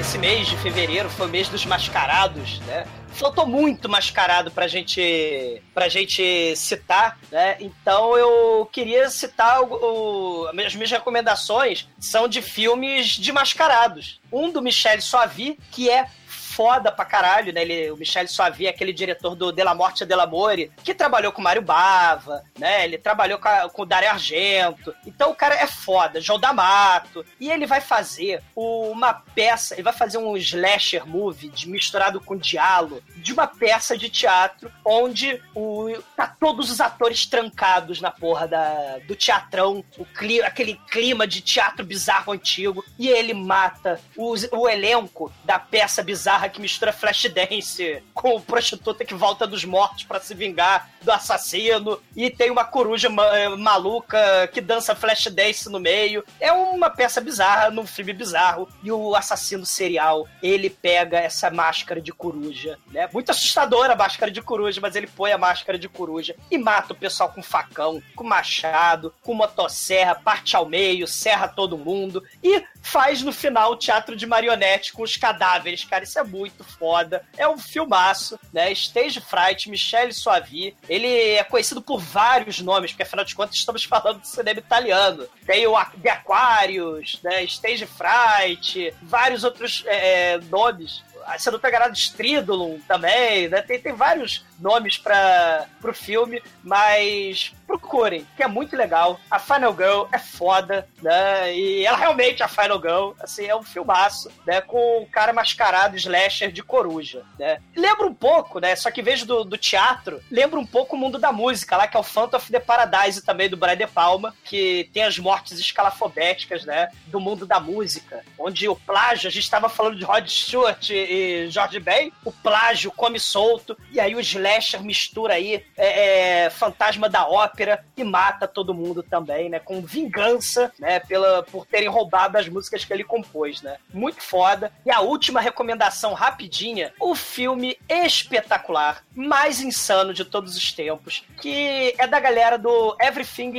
Esse mês de fevereiro foi o mês dos mascarados, né? Faltou muito mascarado pra gente, pra gente citar, né? Então eu queria citar o, o- as minhas recomendações são de filmes de mascarados. Um do Michel Soavi, que é foda pra caralho, né? Ele, o Michel Soavi aquele diretor do Della Morte e Dell'Amore, que trabalhou com Mário Bava, né? Ele trabalhou com, a, com o Dario Argento. Então o cara é foda, João D'Amato. E ele vai fazer uma peça, ele vai fazer um slasher movie de, misturado com diálogo de uma peça de teatro onde o, tá todos os atores trancados na porra da, do teatrão, o clima, aquele clima de teatro bizarro antigo, e ele mata os, o elenco da peça bizarra que mistura Flashdance com prostituta que volta dos mortos para se vingar do assassino, e tem uma coruja ma eh, maluca que dança Flashdance no meio. É uma peça bizarra num filme bizarro, e o assassino serial, ele pega essa máscara de coruja, né? Muito assustadora a máscara de coruja, mas ele põe a máscara de coruja e mata o pessoal com facão, com machado, com motosserra, parte ao meio, serra todo mundo e faz no final teatro de marionete com os cadáveres, cara. Isso é muito foda. É um filmaço, né? Stage Fright, Michele Soavi. Ele é conhecido por vários nomes, porque afinal de contas estamos falando de cinema italiano. Tem o The Aquarius, né? Stage Fright, vários outros é, nomes você não pegará de Stridulum também, né? Tem, tem vários nomes para o filme, mas procurem, que é muito legal. A Final Girl é foda, né? E ela realmente é a Final Girl, assim, é um filmaço, né? Com o cara mascarado slasher de coruja, né? Lembra um pouco, né? Só que vez do, do teatro, lembra um pouco o mundo da música, lá que é o Phantom of the Paradise também, do Brian De Palma, que tem as mortes escalafobéticas, né? Do mundo da música, onde o plágio, a gente estava falando de Rod Stewart e George Ben, o plágio come solto, e aí o slasher mistura aí é, é, fantasma da ópera e mata todo mundo também, né? Com vingança, né? Pela, por terem roubado as músicas que ele compôs, né? Muito foda. E a última recomendação rapidinha: o filme espetacular, mais insano de todos os tempos, que é da galera do Everything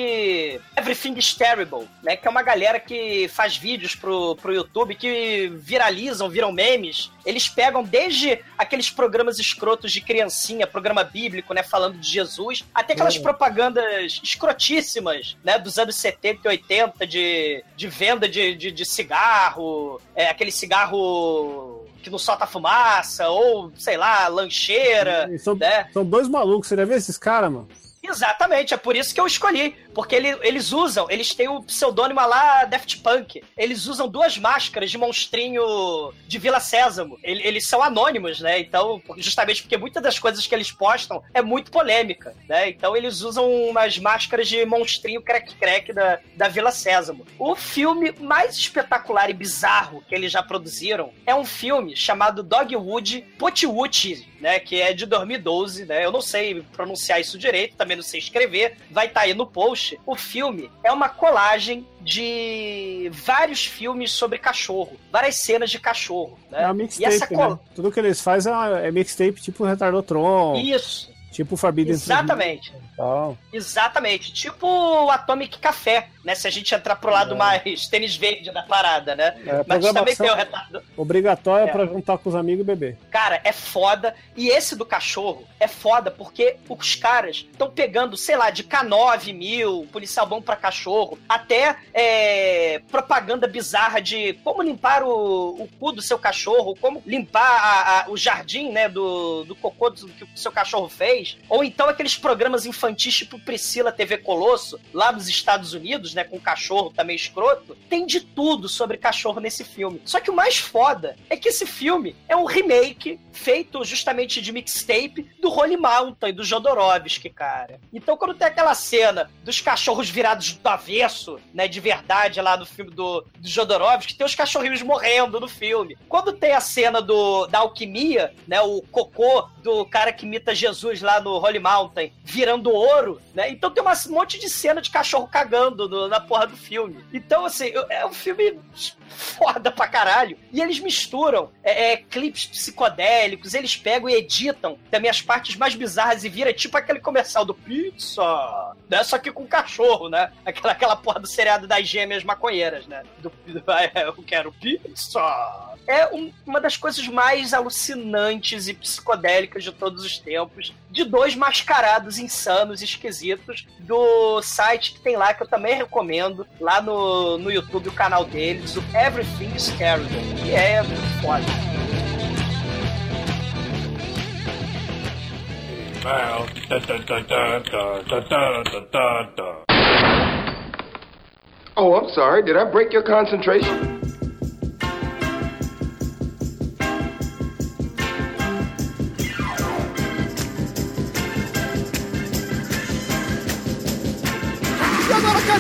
Everything is Terrible, né? Que é uma galera que faz vídeos pro, pro YouTube que viralizam, viram memes. Eles pegam desde aqueles programas escrotos de criancinha, programa bíblico, né? Falando de Jesus, até aquelas uhum. propagandas escrotíssimas, né? Dos anos 70 e 80 de, de venda de, de, de cigarro, é, aquele cigarro que não solta fumaça, ou, sei lá, lancheira. São, né? são dois malucos, você já viu esses caras, mano? Exatamente, é por isso que eu escolhi. Porque ele, eles usam, eles têm o pseudônimo lá Daft Punk. Eles usam duas máscaras de monstrinho de Vila Sésamo. Eles, eles são anônimos, né? Então, justamente porque muitas das coisas que eles postam é muito polêmica, né? Então eles usam umas máscaras de monstrinho crack-crack da, da Vila Sésamo. O filme mais espetacular e bizarro que eles já produziram é um filme chamado Dogwood Potiwuti, né? Que é de 2012, né? Eu não sei pronunciar isso direito, também não sei escrever. Vai estar tá aí no post o filme é uma colagem de vários filmes sobre cachorro, várias cenas de cachorro. Né? É uma mixtape, essa col... né? Tudo que eles fazem é, é mixtape tipo Retardotron. Isso. Tipo Forbidden Exatamente. Exatamente. Tipo o Atomic Café, né? Se a gente entrar pro lado é. mais tênis verde da parada, né? É, Mas também tem o retardo. Obrigatório é. pra juntar com os amigos e beber. Cara, é foda. E esse do cachorro é foda porque os caras estão pegando, sei lá, de K9 mil, policial bom pra cachorro, até é, propaganda bizarra de como limpar o, o cu do seu cachorro, como limpar a, a, o jardim, né, do, do cocô do, que o seu cachorro fez. Ou então aqueles programas infantis tipo Priscila TV Colosso, lá nos Estados Unidos, né, com cachorro também escroto, tem de tudo sobre cachorro nesse filme. Só que o mais foda é que esse filme é um remake feito justamente de mixtape do Holy Mountain, do Jodorowsky, cara. Então quando tem aquela cena dos cachorros virados do avesso, né, de verdade lá no filme do, do Jodorowsky, tem os cachorrinhos morrendo no filme. Quando tem a cena do, da alquimia, né, o cocô do cara que imita Jesus lá no Holy Mountain virando ouro, né? Então tem um monte de cena de cachorro cagando no, na porra do filme. Então, assim, é um filme foda pra caralho. E eles misturam é, é, clipes psicodélicos, eles pegam e editam também as partes mais bizarras e vira tipo aquele comercial do pizza, né? Só que com cachorro, né? Aquela, aquela porra do seriado das gêmeas maconheiras, né? Do, do é, eu quero pizza é um, uma das coisas mais alucinantes e psicodélicas de todos os tempos, de dois mascarados insanos e esquisitos do site que tem lá, que eu também recomendo, lá no, no YouTube, o canal deles, o Everything is que é foda. Oh, I'm sorry. Did I break your concentration?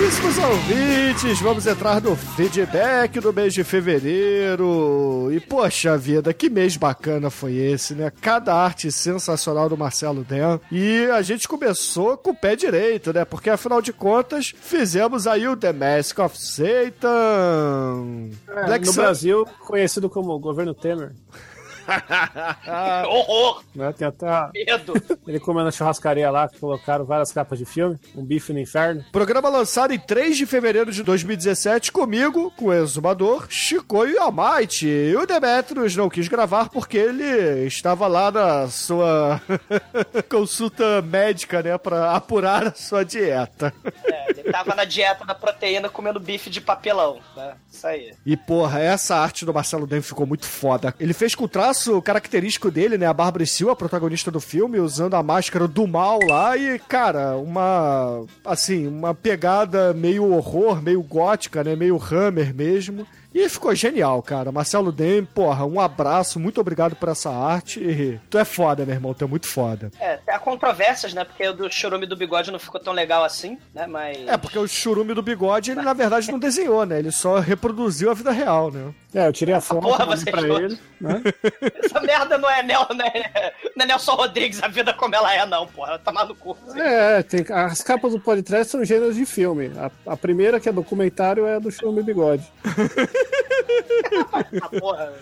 Caríssimos ouvintes, vamos entrar no feedback do mês de fevereiro. E, poxa vida, que mês bacana foi esse, né? Cada arte sensacional do Marcelo Den. E a gente começou com o pé direito, né? Porque, afinal de contas, fizemos aí o The Mask of Satan. É, no Brasil, conhecido como governo Temer. Horror! Né? Tem até a- Medo! ele comendo na churrascaria lá, que colocaram várias capas de filme. Um bife no inferno. Programa lançado em 3 de fevereiro de 2017 comigo, com o Exumador, Chicoio e Almighty. E o Demetrius não quis gravar porque ele estava lá na sua consulta médica, né, pra apurar a sua dieta. É, ele tava na dieta da proteína comendo bife de papelão, né? Isso aí. E porra, essa arte do Marcelo Den ficou muito foda. Ele fez com o traço característico dele, né, a Bárbara Sil, a protagonista do filme, usando a máscara do mal lá e, cara, uma assim, uma pegada meio horror, meio gótica, né, meio Hammer mesmo. E ficou genial, cara. Marcelo Den, porra, um abraço, muito obrigado por essa arte. Tu é foda, meu irmão, tu é muito foda. É, há controvérsias, né? Porque o do churume do bigode não ficou tão legal assim, né? Mas. É, porque o churume do bigode, ele na verdade não desenhou, né? Ele só reproduziu a vida real, né? É, eu tirei a foto porra, você pra achou? ele. Né? Essa merda não é, Nel, não, é, não é Nelson Rodrigues, a vida como ela é, não, porra. Tá maluco. É, tem, as capas do podcast são gêneros de filme. A, a primeira, que é documentário, é a do Churume Bigode. Ah, porra.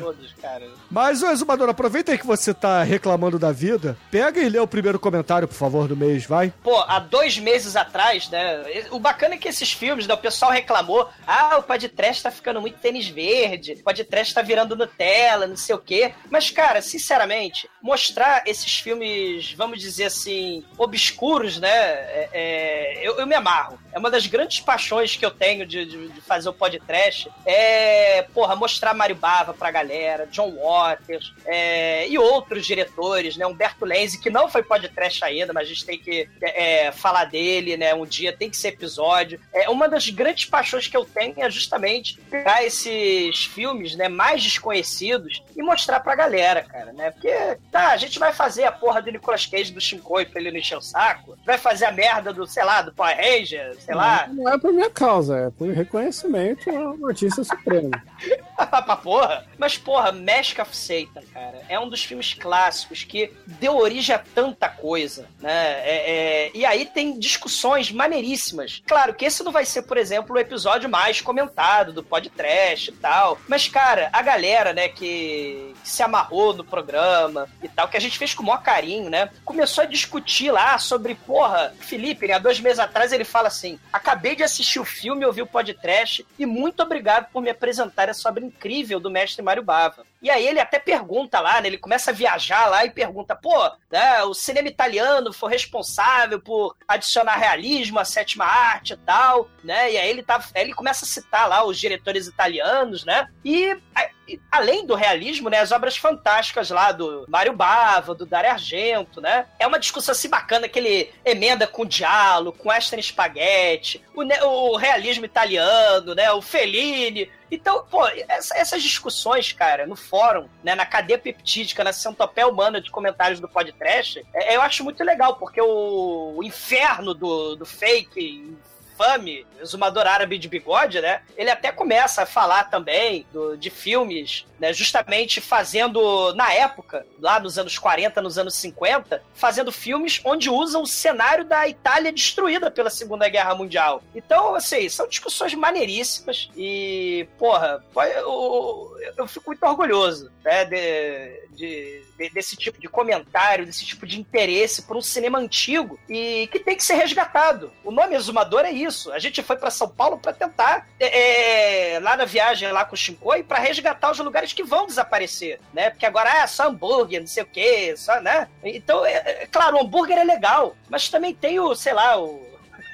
Todos, cara. Mas, ô Exumador, aproveita aí que você tá reclamando da vida. Pega e lê o primeiro comentário, por favor, do mês, vai. Pô, há dois meses atrás, né? O bacana é que esses filmes, né? O pessoal reclamou. Ah, o podcast tá ficando muito tênis verde. O podcast tá virando Nutella, não sei o quê. Mas, cara, sinceramente, mostrar esses filmes, vamos dizer assim, obscuros, né? é- é, eu, eu me amarro. É uma das grandes paixões que eu tenho de, de- de fazer o podcast. É, porra, mostrar Mario Bava pra galera, John Waters é, e outros diretores, né? Humberto Lenzi, que não foi podcast ainda, mas a gente tem que é, falar dele, né? Um dia tem que ser episódio. É, uma das grandes paixões que eu tenho é justamente pegar esses filmes, né? Mais desconhecidos e mostrar pra galera, cara, né? Porque, tá, a gente vai fazer a porra do Nicolas Cage do Shinkoi pra ele não encher o saco, vai fazer a merda do, sei lá, do Power Ranger, sei lá. Não, não é por minha causa, é por reconhecimento ao artista supremo. pra porra. Mas, porra, Mask of Satan, cara, é um dos filmes clássicos que deu origem a tanta coisa, né? É, é, E aí tem discussões maneiríssimas. Claro que esse não vai ser, por exemplo, o episódio mais comentado do podcast e tal. Mas, cara, a galera, né, que, que se amarrou no programa e tal, que a gente fez com o maior carinho, né? Começou a discutir lá sobre, porra, Felipe, né, há dois meses atrás ele fala assim: acabei de assistir o filme, ouvi o podcast e muito obrigado por me apresentar essa obra incrível do mestre Mário Bava. E aí ele até pergunta lá, né? Ele começa a viajar lá e pergunta, pô, né, o cinema italiano foi responsável por adicionar realismo à sétima arte e tal, né? E aí ele, tá, ele começa a citar lá os diretores italianos, né? E além do realismo, né, as obras fantásticas lá do Mário Bava, do Dario Argento, né? É uma discussão assim bacana que ele emenda com o Diallo, com Western Spaghetti, o, o realismo italiano, né? O Fellini. Então, pô, essa- essas discussões, cara, no fórum, né, na cadeia peptídica, na centopeia humana de comentários do podcast, é- eu acho muito legal, porque o, o inferno do, do fake infame, exumador árabe de bigode, né? Ele até começa a falar também do- de filmes, né? Justamente fazendo, na época, lá nos anos 40, nos anos 50, fazendo filmes onde usam o cenário da Itália destruída pela Segunda Guerra Mundial. Então, assim, são discussões maneiríssimas e, porra, eu, eu fico muito orgulhoso, né? de- de- de- desse tipo de comentário, desse tipo de interesse por um cinema antigo e que tem que ser resgatado. O nome Exumador é isso. A gente foi para São Paulo para tentar, é, é, lá na viagem lá com o Shinkoi, para resgatar os lugares que vão desaparecer, né? Porque agora é só hambúrguer, não sei o quê, só, né? Então, é, é, claro, o hambúrguer é legal, mas também tem o, sei lá, o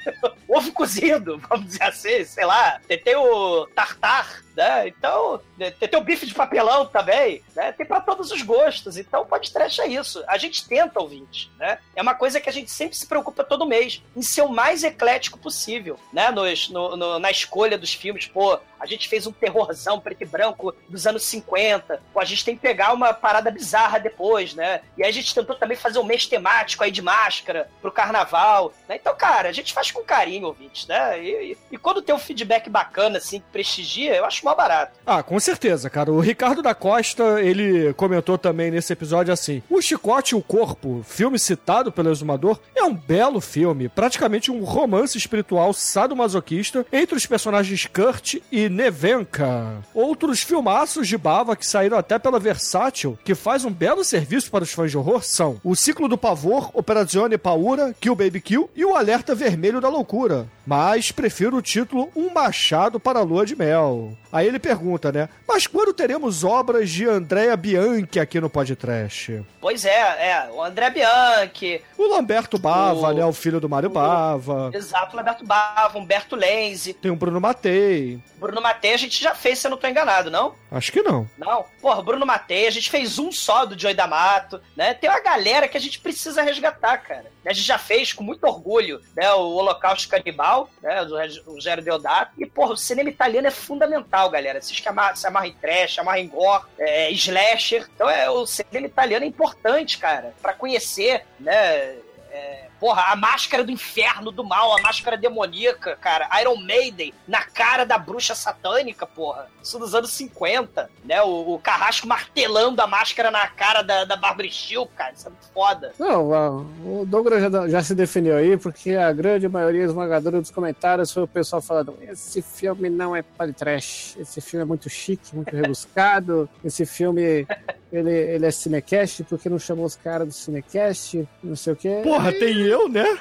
ovo cozido, vamos dizer assim, sei lá. Tem, tem o tartar, né? Então, tem, tem o bife de papelão também, né? Tem pra todos os gostos. Então, pode trash é isso. A gente tenta, ouvinte, né? É uma coisa que a gente sempre se preocupa todo mês em ser o mais eclético possível, né? Nos, no, no- na escolha dos filmes. Pô, a gente fez um terrorzão preto e branco dos anos 50. Pô, a gente tem que pegar uma parada bizarra depois, né? E aí a gente tentou também fazer um mês temático aí de máscara pro carnaval, né? Então, cara, a gente faz com carinho, ouvintes, né? E, e- e quando tem um feedback bacana, assim, que prestigia, eu acho mó barato. Ah, com certeza, cara. O Ricardo da Costa, ele comentou também nesse episódio assim: O Chicote e o Corpo, filme citado pelo exumador, é um belo filme, praticamente um romance espiritual sadomasoquista entre os personagens Kurt e Nevenka. Outros filmaços de Bava que saíram até pela Versátil, que faz um belo serviço para os fãs de horror, são O Ciclo do Pavor, Operazione Paura, Kill Baby Kill e O Alerta Vermelho da Loucura. Mas prefiro o título Um Machado para a Lua de Mel. Aí ele pergunta, né? Mas quando teremos obras de Andrea Bianchi aqui no podcast? Pois é, é. O André Bianchi, O Lamberto Bava, O- né? O filho do Mário Bava. exato, o Roberto Bava, Humberto Lenzi, Tem o Bruno Matei. Bruno Matei, a gente já fez, se eu não tô enganado, não? Acho que não. Não, porra, Bruno Matei, a gente fez um só do Joey D'Amato, né? Tem uma galera que a gente precisa resgatar, cara. A gente já fez com muito orgulho, né? O Holocausto Canibal, né? Reg- Rogério Deodato. E, porra, o cinema italiano é fundamental, galera. Vocês que se amarram em trash, amarram em gore, é, slasher. Então, é, o cinema italiano é importante, cara, pra conhecer, né? É, porra, a máscara do inferno, do mal, a máscara demoníaca, cara. Iron Maiden na cara da bruxa satânica, porra. Isso dos anos 50, né? O, o carrasco martelando a máscara na cara da, da Barbara Steele, cara. Isso é muito foda. Não, o Douglas já, já se definiu aí, porque a grande maioria esmagadora dos comentários foi o pessoal falando: esse filme não é para trash, esse filme é muito chique, muito rebuscado, esse filme ele, ele é cinecast, porque não chamou os caras do cinecast, não sei o quê. Porra, tem eu, né?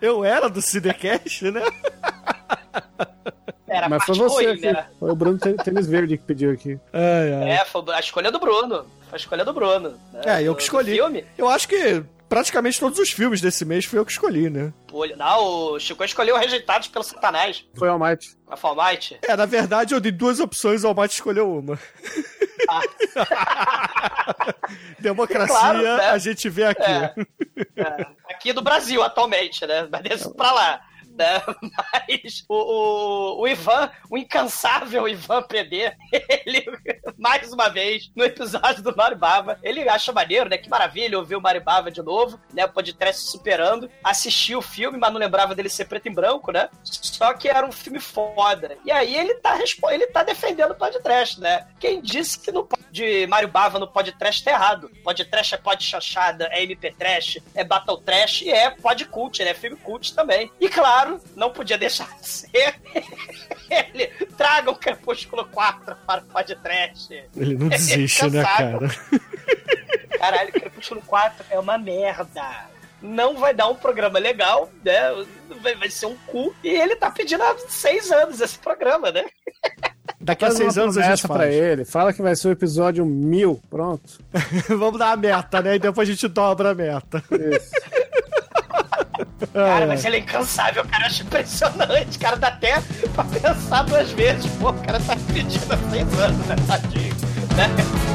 eu era do Cinecast, né? Era Mas foi você aqui. né? Foi o Bruno Tê- Tênis Verde que pediu aqui. Ai, ai. É, foi a escolha do Bruno. Foi a escolha do Bruno. né? É, eu que escolhi. filme. Eu acho que praticamente todos os filmes desse mês foi eu que escolhi, né? Pô, Não, o Chico escolheu Rejeitados pelo Satanás. Foi o Almighty. A Falmite. É, na verdade eu dei duas opções, o Almighty escolheu uma. Democracia, Claro, né? a gente vê aqui. É. É, aqui do Brasil, atualmente, né? Mas desse pra lá. Né? Mas o, o, o Ivan, o incansável Ivan PD, ele, mais uma vez, no episódio do Maribava, ele acha maneiro, né? Que maravilha ouvir o Maribava de novo, né? O podcast superando. Assistiu o filme, mas não lembrava dele ser preto e branco, né? Só que era um filme foda. E aí ele tá, ele tá defendendo o podcast, né? Quem disse que no de Mario Bava no podcast tá errado. Podcast é pod chanchada, é MP Trash, é Battle Trash e é pod cult, né? Filme cult também. E claro, não podia deixar de ser. ele traga o Crepúsculo 4 para o pod trash. Ele não desiste, né, cara? Caralho, Crepúsculo 4 é uma merda. Não vai dar um programa legal, né? Vai, vai ser um cu. E ele tá pedindo há seis anos esse programa, né? Daqui a Faz seis anos a gente promessa pra ele. Fala que vai ser o episódio mil. Pronto. Vamos dar a meta, né? E depois a gente dobra a meta. Isso. Cara, mas ele é incansável, cara. Eu acho impressionante. Cara, dá até pra pensar duas vezes. Pô, o cara tá pedindo há seis anos, né? Tadinho. Né?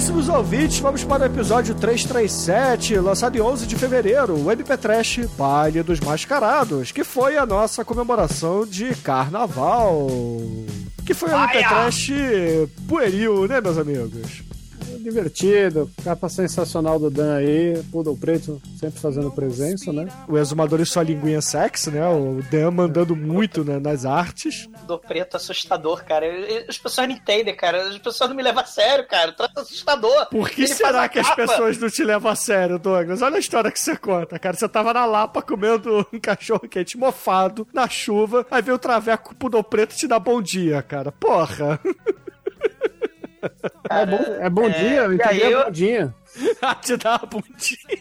Caríssimos ouvintes, vamos para o episódio 337, lançado em 11 de fevereiro, o MP Trash Baile dos Mascarados, que foi a nossa comemoração de carnaval. Que foi um MP! Trash pueril, né, meus amigos? Divertido. Capa sensacional do Dan aí. Poodle preto sempre fazendo presença, né? O exumador e sua linguinha sexy, né? O Dan mandando muito né, nas artes. Do preto assustador, cara. As pessoas não entendem, cara. As pessoas não me levam a sério, cara. Trata assustador. Por que Ele será que as pessoas não te levam a sério, Douglas? Olha a história que você conta, cara. Você tava na Lapa comendo um cachorro quente mofado, na chuva, aí veio o traveco pudor preto te dar bom dia, cara. Porra! é bom, é bom dia, eu entendi a eu- bom dia. te dá bom dia.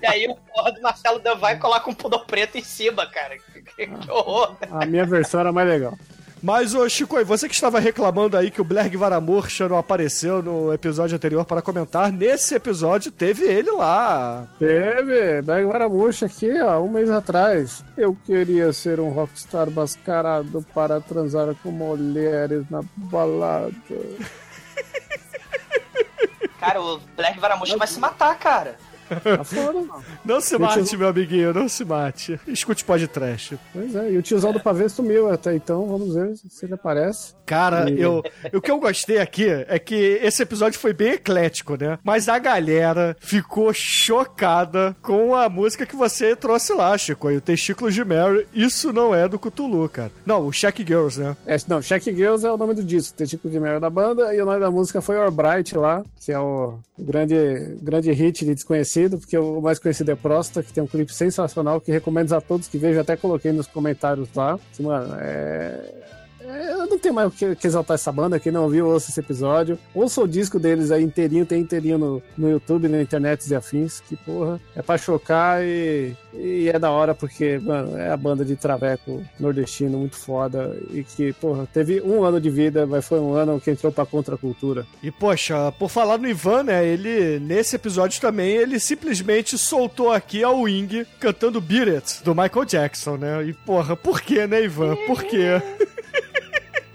E aí o porra do Marcelo Dan vai e coloca um pudor preto em cima, cara. Que, que- que horror. A minha versão era mais legal. Mas, ô Chico, você que estava reclamando aí que o Blerg Varamurcha não apareceu no episódio anterior para comentar, nesse episódio teve ele lá. Teve, Bag Varamuxa aqui, ó, um mês atrás. Eu queria ser um rockstar mascarado para transar com mulheres na balada. Cara, o Black Varamuxa vai se matar, cara. Tá fora, não. Não se mate, te- meu amiguinho, não se mate. Escute podcast. Pois é, e o tiozão do pavê sumiu até então, vamos ver se ele aparece. Cara, eu, o que eu gostei aqui é que esse episódio foi bem eclético, né? Mas a galera ficou chocada com a música que você trouxe lá, Chico. E o Testículos de Mary. Isso não é do Cthulhu, cara. Não, o Shack Girls, né? É, não, Check Girls é o nome do disco, tipo de merda da banda, e o nome da música foi Your Bright lá, que é o grande, grande hit de desconhecido, porque o mais conhecido é Prosta, que tem um clipe sensacional que recomendo a todos que vejam, até coloquei nos comentários lá. Mano, é. Eu não tenho mais o que, que exaltar essa banda, quem não ouviu, ouça esse episódio. Ouça o disco deles aí inteirinho, tem inteirinho no, no YouTube, na internet e afins, que porra, é pra chocar e, e é da hora porque, mano, é a banda de traveco nordestino muito foda e que, porra, teve um ano de vida, mas foi um ano que entrou pra contracultura. E, poxa, por falar no Ivan, né? Ele, nesse episódio também, ele simplesmente soltou aqui a Wing cantando Beat It, do Michael Jackson, né? E, porra, por quê, né, Ivan? Por quê?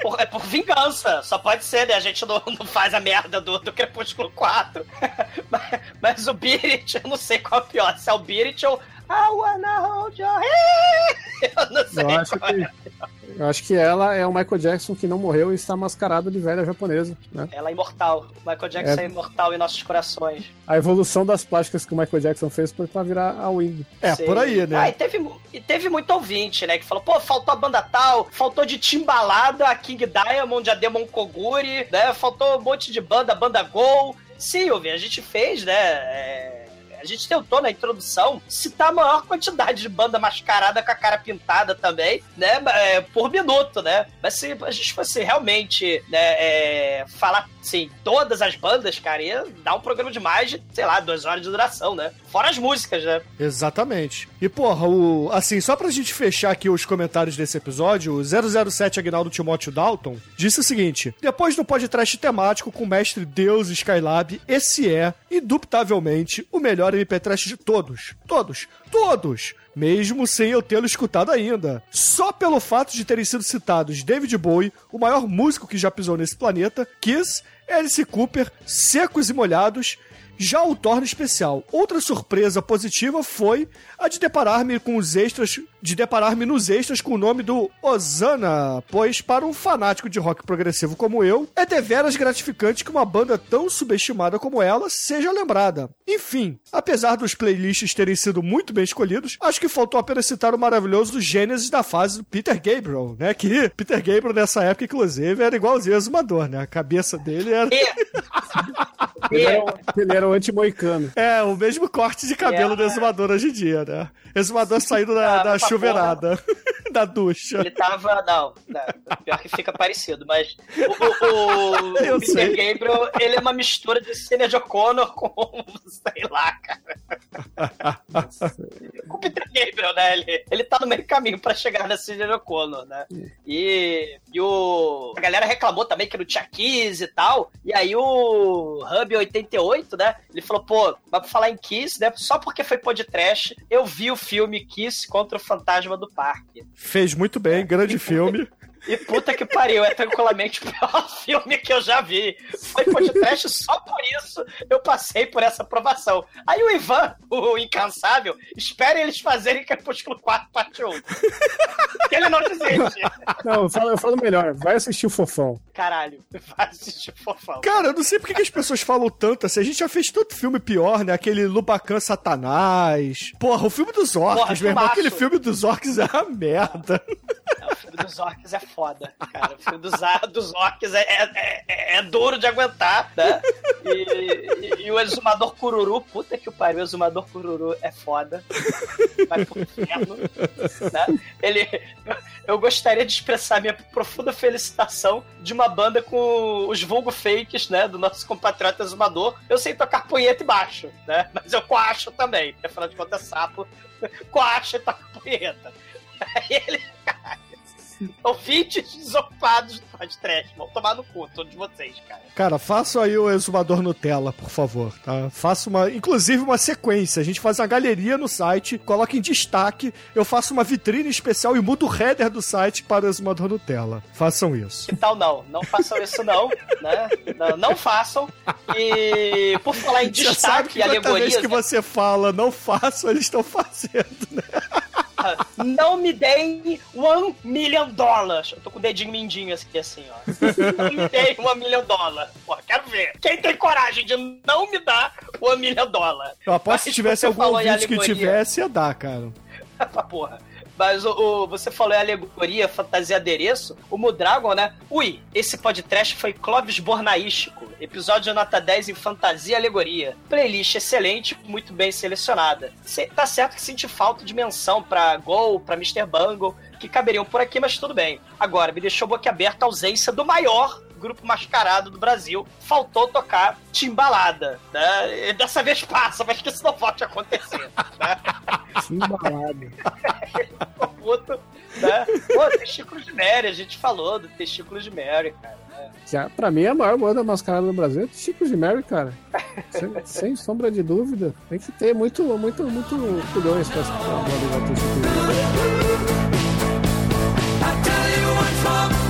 Por- é por vingança, só pode ser, né? A gente não, não faz a merda do, do Crepúsculo 4. mas, mas o Beat, eu não sei qual é o pior, se é o Beat ou I wanna hold your hand. Eu não sei Eu acho qual é. Eu acho que ela é o Michael Jackson que não morreu e está mascarado de velha japonesa, né? Ela é imortal. Michael Jackson é. É. imortal em nossos corações. A evolução das plásticas que o Michael Jackson fez foi pra virar a Wing. É, Sei. por aí, né? Ah, e teve, e teve muito ouvinte, né? Que falou, pô, faltou a banda tal, faltou de Timbalada, a King Diamond, a Demon Koguri, né? Faltou um monte de banda, banda Gol. Sim, ouvi, a gente fez, né? é, A gente tentou na introdução citar a maior quantidade de banda mascarada com a cara pintada também, né? é, por minuto, né? Mas se a gente fosse realmente né, é, falar, assim, todas as bandas, cara, ia dar um programa de mais de, sei lá, duas horas de duração, né? Fora as músicas, né? Exatamente. E, porra, o, assim, só pra gente fechar aqui os comentários desse episódio, o 007 Agnaldo Timóteo Dalton disse o seguinte: depois do podcast temático com o mestre Deus Skylab, esse é, indubitavelmente, o melhor MP3 de todos. Todos. Todos! Mesmo sem eu tê-lo escutado ainda. Só pelo fato de terem sido citados David Bowie, o maior músico que já pisou nesse planeta, Kiss, Alice Cooper, Secos e Molhados, já o torna especial. Outra surpresa positiva foi a de deparar-me com os extras, de deparar-me nos extras com o nome do Osana, pois para um fanático de rock progressivo como eu, é deveras gratificante que uma banda tão subestimada como ela seja lembrada. Enfim, apesar dos playlists terem sido muito bem escolhidos, acho que faltou apenas citar o maravilhoso Gênesis da fase do Peter Gabriel, né? Que Peter Gabriel nessa época, inclusive, era igualzinho a Exumador, né? A cabeça dele era... Ele era, o- ele era o anti-moicano. É, o mesmo corte de cabelo É. do exumador hoje em dia, né? Exumador saindo da, Ah, da chuveirada, da ducha. Ele tava. Não, não, pior que fica parecido, mas o, o, o Peter sei. Gabriel, ele é uma mistura de Sinead O'Connor com. sei lá, cara. com o Peter Gabriel, né? Ele, ele tá no meio caminho pra chegar na Sinead O'Connor, né? E, e o. A galera reclamou também que não tinha Kiss e tal. E aí o Hub 88, né? Ele falou, pô, mas pra falar em Kiss, né? Só porque foi trash, eu vi o filme Kiss contra o Fantasma do Parque. Fez muito bem, grande filme. E puta que pariu, é tranquilamente o pior filme que eu já vi. Foi podcast só por isso eu passei por essa aprovação. Aí o Ivan, o incansável, espere eles fazerem Crepúsculo 4 parte 1. que ele não desiste. Não, eu falo, eu falo melhor, vai assistir o Fofão. Caralho, vai assistir fofão. Cara, eu não sei por que as pessoas falam tanto assim. A gente já fez tanto filme pior, né? Aquele Lubacan Satanás. Porra, o filme dos orcs, Porra, meu irmão. Aquele filme dos orcs é uma merda. Filme dos orcs é foda, cara. O filme dos, dos orcs é, é, é, é duro de aguentar, né? E, e- e o exumador cururu, puta que o pariu, o exumador cururu é foda. Vai pro inferno, né? Ele, eu, gostaria de expressar minha profunda felicitação de uma banda com os vulgo fakes, né? Do nosso compatriota exumador. Eu sei tocar punheta e baixo, né? Mas eu coacho também, porque afinal de contas é sapo. Coacho e toca punheta. Aí ele, ouvintes desocupados do podcast. Vão tomar no cu, todos vocês, cara. Cara, faça aí o exumador Nutella, por favor, tá? Faça uma, inclusive uma sequência. A gente faz uma galeria no site, coloca em destaque, eu faço uma vitrine especial e mudo o header do site para o exumador Nutella. Façam isso. Que tal não? Não façam isso não, né? Não, não façam. E por falar em sabe destaque que e toda alegorias... vez que você fala não façam, eles estão fazendo, né? Não me deem one million dollars. Eu tô com o dedinho mindinho aqui assim, ó. Não me deem one million dollars. Porra, quero ver. Quem tem coragem de não me dar one million dollars? Eu aposto que se tivesse algum ouvinte que tivesse, ia dar, cara. pra porra. Mas o, o- você falou em alegoria, fantasia adereço. O Mudragon, né? Ui, esse podcast foi Clóvis Bornaístico. Episódio nota 10 em fantasia e alegoria. Playlist excelente, muito bem selecionada. Tá certo que senti falta de menção pra Gol, pra Mr. Bungle, que caberiam por aqui, mas tudo bem. Agora, me deixou boquiaberta a ausência do maior grupo mascarado do Brasil. Faltou tocar timbalada, né? E dessa vez passa, mas que isso não volte a acontecer, né? Ficou puto, né? Pô, Testículos de Mary, a gente falou do Testículos de Mary, cara. né? Pra mim, a maior banda mascarada do Brasil é Chico de Mary, cara. Sem, sem sombra de dúvida. Tem que ter muito, muito, muito culhões pra uma banda Chico de Mary. E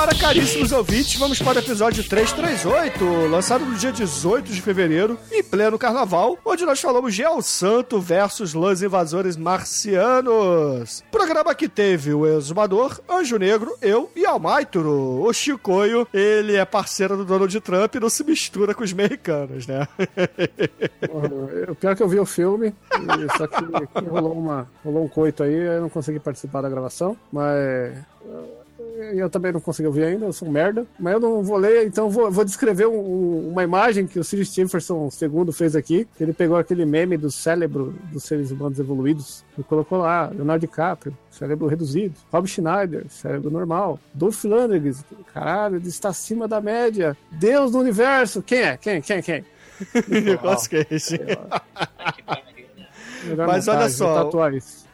agora, caríssimos ouvintes, vamos para o episódio 338, lançado no dia 18 de fevereiro, em pleno carnaval, onde nós falamos de El Santo versus Los Invasores Marcianos. Programa que teve o Exumador, Anjo Negro, eu e Almaituro. O Chicoio, ele é parceiro do Donald Trump e não se mistura com os americanos, né? O pior que eu vi o filme, só que, que rolou, uma, rolou um coito aí, eu não consegui participar da gravação, mas. Eu também não consegui ouvir ainda, eu sou um merda. Mas eu não vou ler, então vou, vou descrever um- um- uma imagem que o Sir Stephenson II fez aqui. Ele pegou aquele meme do cérebro dos seres humanos evoluídos e colocou lá: Leonardo DiCaprio, cérebro reduzido. Rob Schneider, cérebro normal. Dolph Lundgren, caralho, ele está acima da média. Deus do universo, quem é? Quem? Quem? Quem? Negócio que é esse. Mas olha só.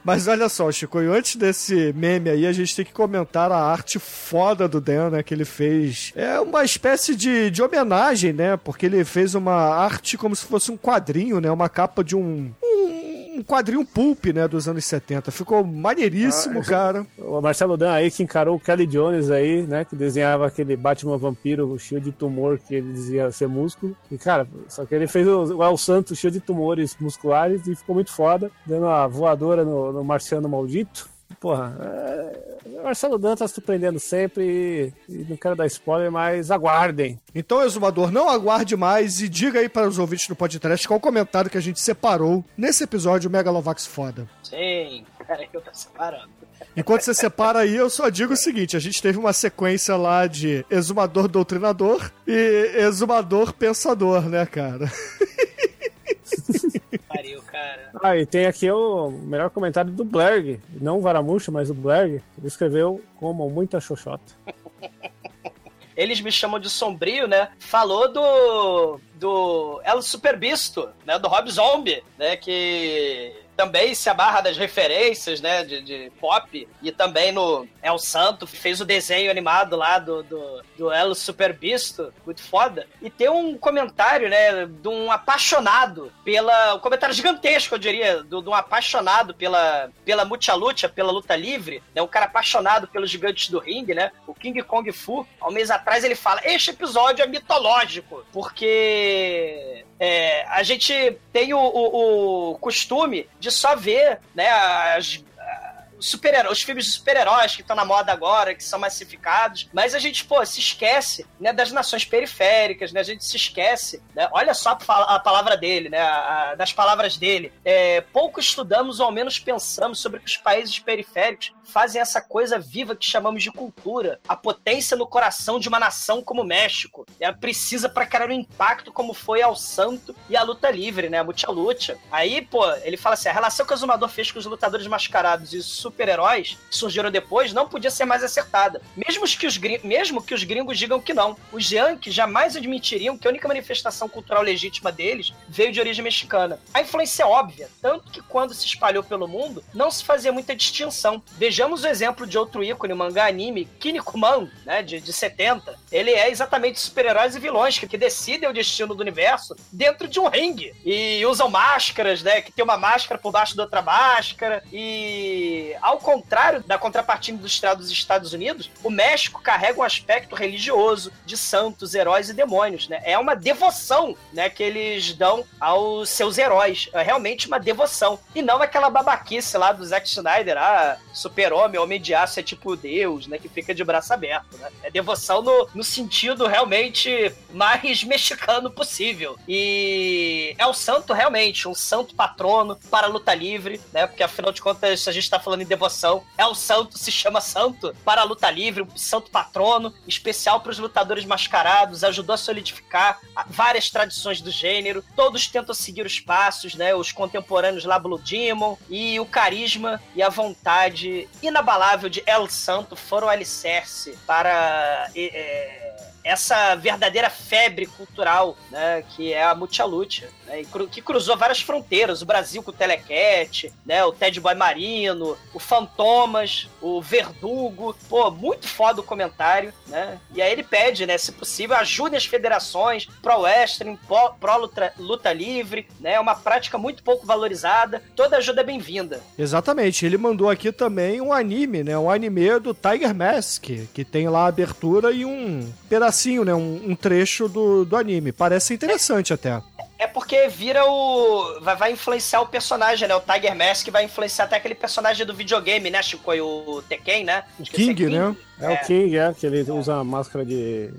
Mas olha só, Chico, e antes desse meme aí, a gente tem que comentar a arte foda do Dan, né? Que ele fez. É uma espécie de, de homenagem, né? Porque ele fez uma arte como se fosse um quadrinho, né? Uma capa de um. Um quadrinho pulp, né? Dos anos 70. Ficou maneiríssimo, Ah, cara. O Marcelo Dan aí que encarou o Kelly Jones aí, né? Que desenhava aquele Batman vampiro cheio de tumor que ele dizia ser músculo. E, cara, só que ele fez o, o El Santo cheio de tumores musculares e ficou muito foda, dando uma voadora no, no marciano maldito. Porra, é... o Marcelo Dan tá surpreendendo sempre e, e não quero dar spoiler, mas aguardem. Então, Exumador, não aguarde mais e diga aí para os ouvintes do podcast qual o comentário que a gente separou nesse episódio Megalovax foda. Sim, peraí que eu tô separando. Enquanto você separa aí, eu só digo o seguinte: a gente teve uma sequência lá de exumador doutrinador e exumador pensador, né, cara? Pariu, cara. Ah, e tem aqui o melhor comentário do Blerg, não o Varamuxa, mas o Blerg. Ele escreveu como muita xoxota. Eles me chamam de sombrio, né? Falou do. do El Superbisto, né? Do Rob Zombie, né? Que também se abarra das referências, né? De, de pop. E também no El Santo, fez o desenho animado lá do, do, do El Superbisto. Muito foda. E tem um comentário, né? De um apaixonado pela. Um comentário gigantesco, eu diria. Do, de um apaixonado pela, pela Mucha Lucha, pela luta livre. Né? Um cara apaixonado pelos gigantes do ringue, né? O King Kong Fu. Há um mês atrás ele fala: Este episódio é mitológico. Porque. É, a gente tem o, o- o costume de só ver né, as, super os filmes de super-heróis que estão na moda agora, que são massificados, mas a gente, pô, se esquece, né, das nações periféricas, né, a gente se esquece, né, olha só a palavra dele, né, a, a, das palavras dele, é, pouco estudamos ou ao menos pensamos sobre os países periféricos fazem essa coisa viva que chamamos de cultura, a potência no coração de uma nação como o México. Ela precisa para criar um impacto como foi ao Santo e a luta livre, né? A Mucha Lucha. Aí, pô, ele fala assim: a relação que o Zumador fez com os lutadores mascarados os super-heróis que surgiram depois não podia ser mais acertada. Mesmo que, os mesmo que os gringos digam que não. Os Yankees jamais admitiriam que a única manifestação cultural legítima deles veio de origem mexicana. A influência é óbvia, tanto que quando se espalhou pelo mundo, não se fazia muita distinção. Vejamos o exemplo de outro ícone, mangá anime, Kinnikuman, né, de, de 70. Ele é exatamente super-heróis e vilões que, que decidem o destino do universo dentro de um ringue. E usam máscaras, né, que tem uma máscara por baixo da outra máscara. E ao contrário da contrapartida industrial dos Estados Unidos, o México carrega um aspecto religioso de santos, heróis e demônios, né? É uma devoção, né, que eles dão aos seus heróis. É realmente uma devoção. E não aquela babaquice lá do Zack Snyder, ah, super-homem, homem de aço é tipo Deus, né? Que fica de braço aberto, né? É devoção no, no sentido realmente mais mexicano possível. E é o santo realmente, um santo patrono para a luta livre, né? Porque afinal de contas, a gente tá falando devoção, é o santo, se chama santo para a luta livre, um santo patrono, especial para os lutadores mascarados, ajudou a solidificar várias tradições do gênero. Todos tentam seguir os passos, né? Os contemporâneos lá, Blue Demon, e o carisma e a vontade inabalável de El Santo foram alicerce para é, essa verdadeira febre cultural, né, que é a Mucha Lucha, né, que cruzou várias fronteiras, o Brasil com o Telecat, né, o Ted Boy Marino, o Fantomas, o Verdugo, pô, muito foda o comentário, né, e aí ele pede, né, se possível, ajude as federações pro western, pro luta, luta livre, né, é uma prática muito pouco valorizada, toda ajuda é bem-vinda. Exatamente, ele mandou aqui também um anime, né, um anime do Tiger Mask, que tem lá a abertura e um pedaço pedacinho, né? Um, um trecho do, do anime. Parece interessante é, até. É porque vira o. Vai, vai, influenciar o personagem, né? O Tiger Mask vai influenciar até aquele personagem do videogame, né, Chico? O Tekken, né? O King, King, né? É, é, o King, é, que ele usa a máscara de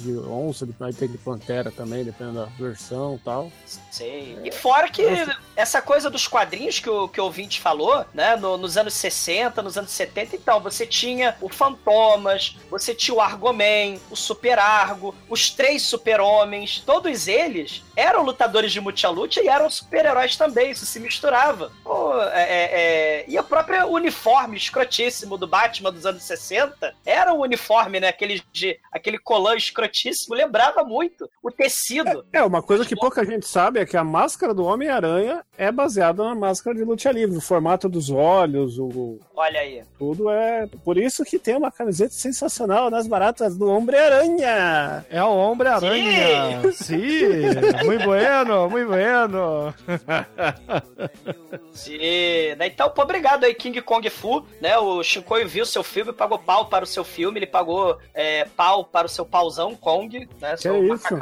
de onça, aí tem de pantera também, dependendo da versão e tal. Sim. E fora que essa coisa dos quadrinhos que o, que o ouvinte falou, né? No, nos anos 60, nos anos 70, então, você tinha o Fantomas, você tinha o Argoman, o Super Argo, os três Super-Homens, todos eles eram lutadores de multiluta e eram super-heróis também, isso se misturava. Pô, é, é, é... E a própria uniforme escrotíssimo do Batman dos anos 60 era um uniforme, né? Aquele, de, aquele colã escrotíssimo escrotíssimo, lembrava muito o tecido. É, é uma coisa que pouca gente sabe é que a máscara do Homem-Aranha é baseada na máscara de luta livre, o formato dos olhos, o. Olha aí. Tudo é. Por isso que tem uma camiseta sensacional nas baratas do Homem-Aranha. É o Homem-Aranha. Sim. Sim. muito bueno, muito bueno. Sim. Né, então, pô, obrigado aí, King Kong Fu, né? O Shinkoi viu seu filme, pagou pau para o seu filme, ele pagou é, pau para o seu pauzão Kong, né? Que é isso?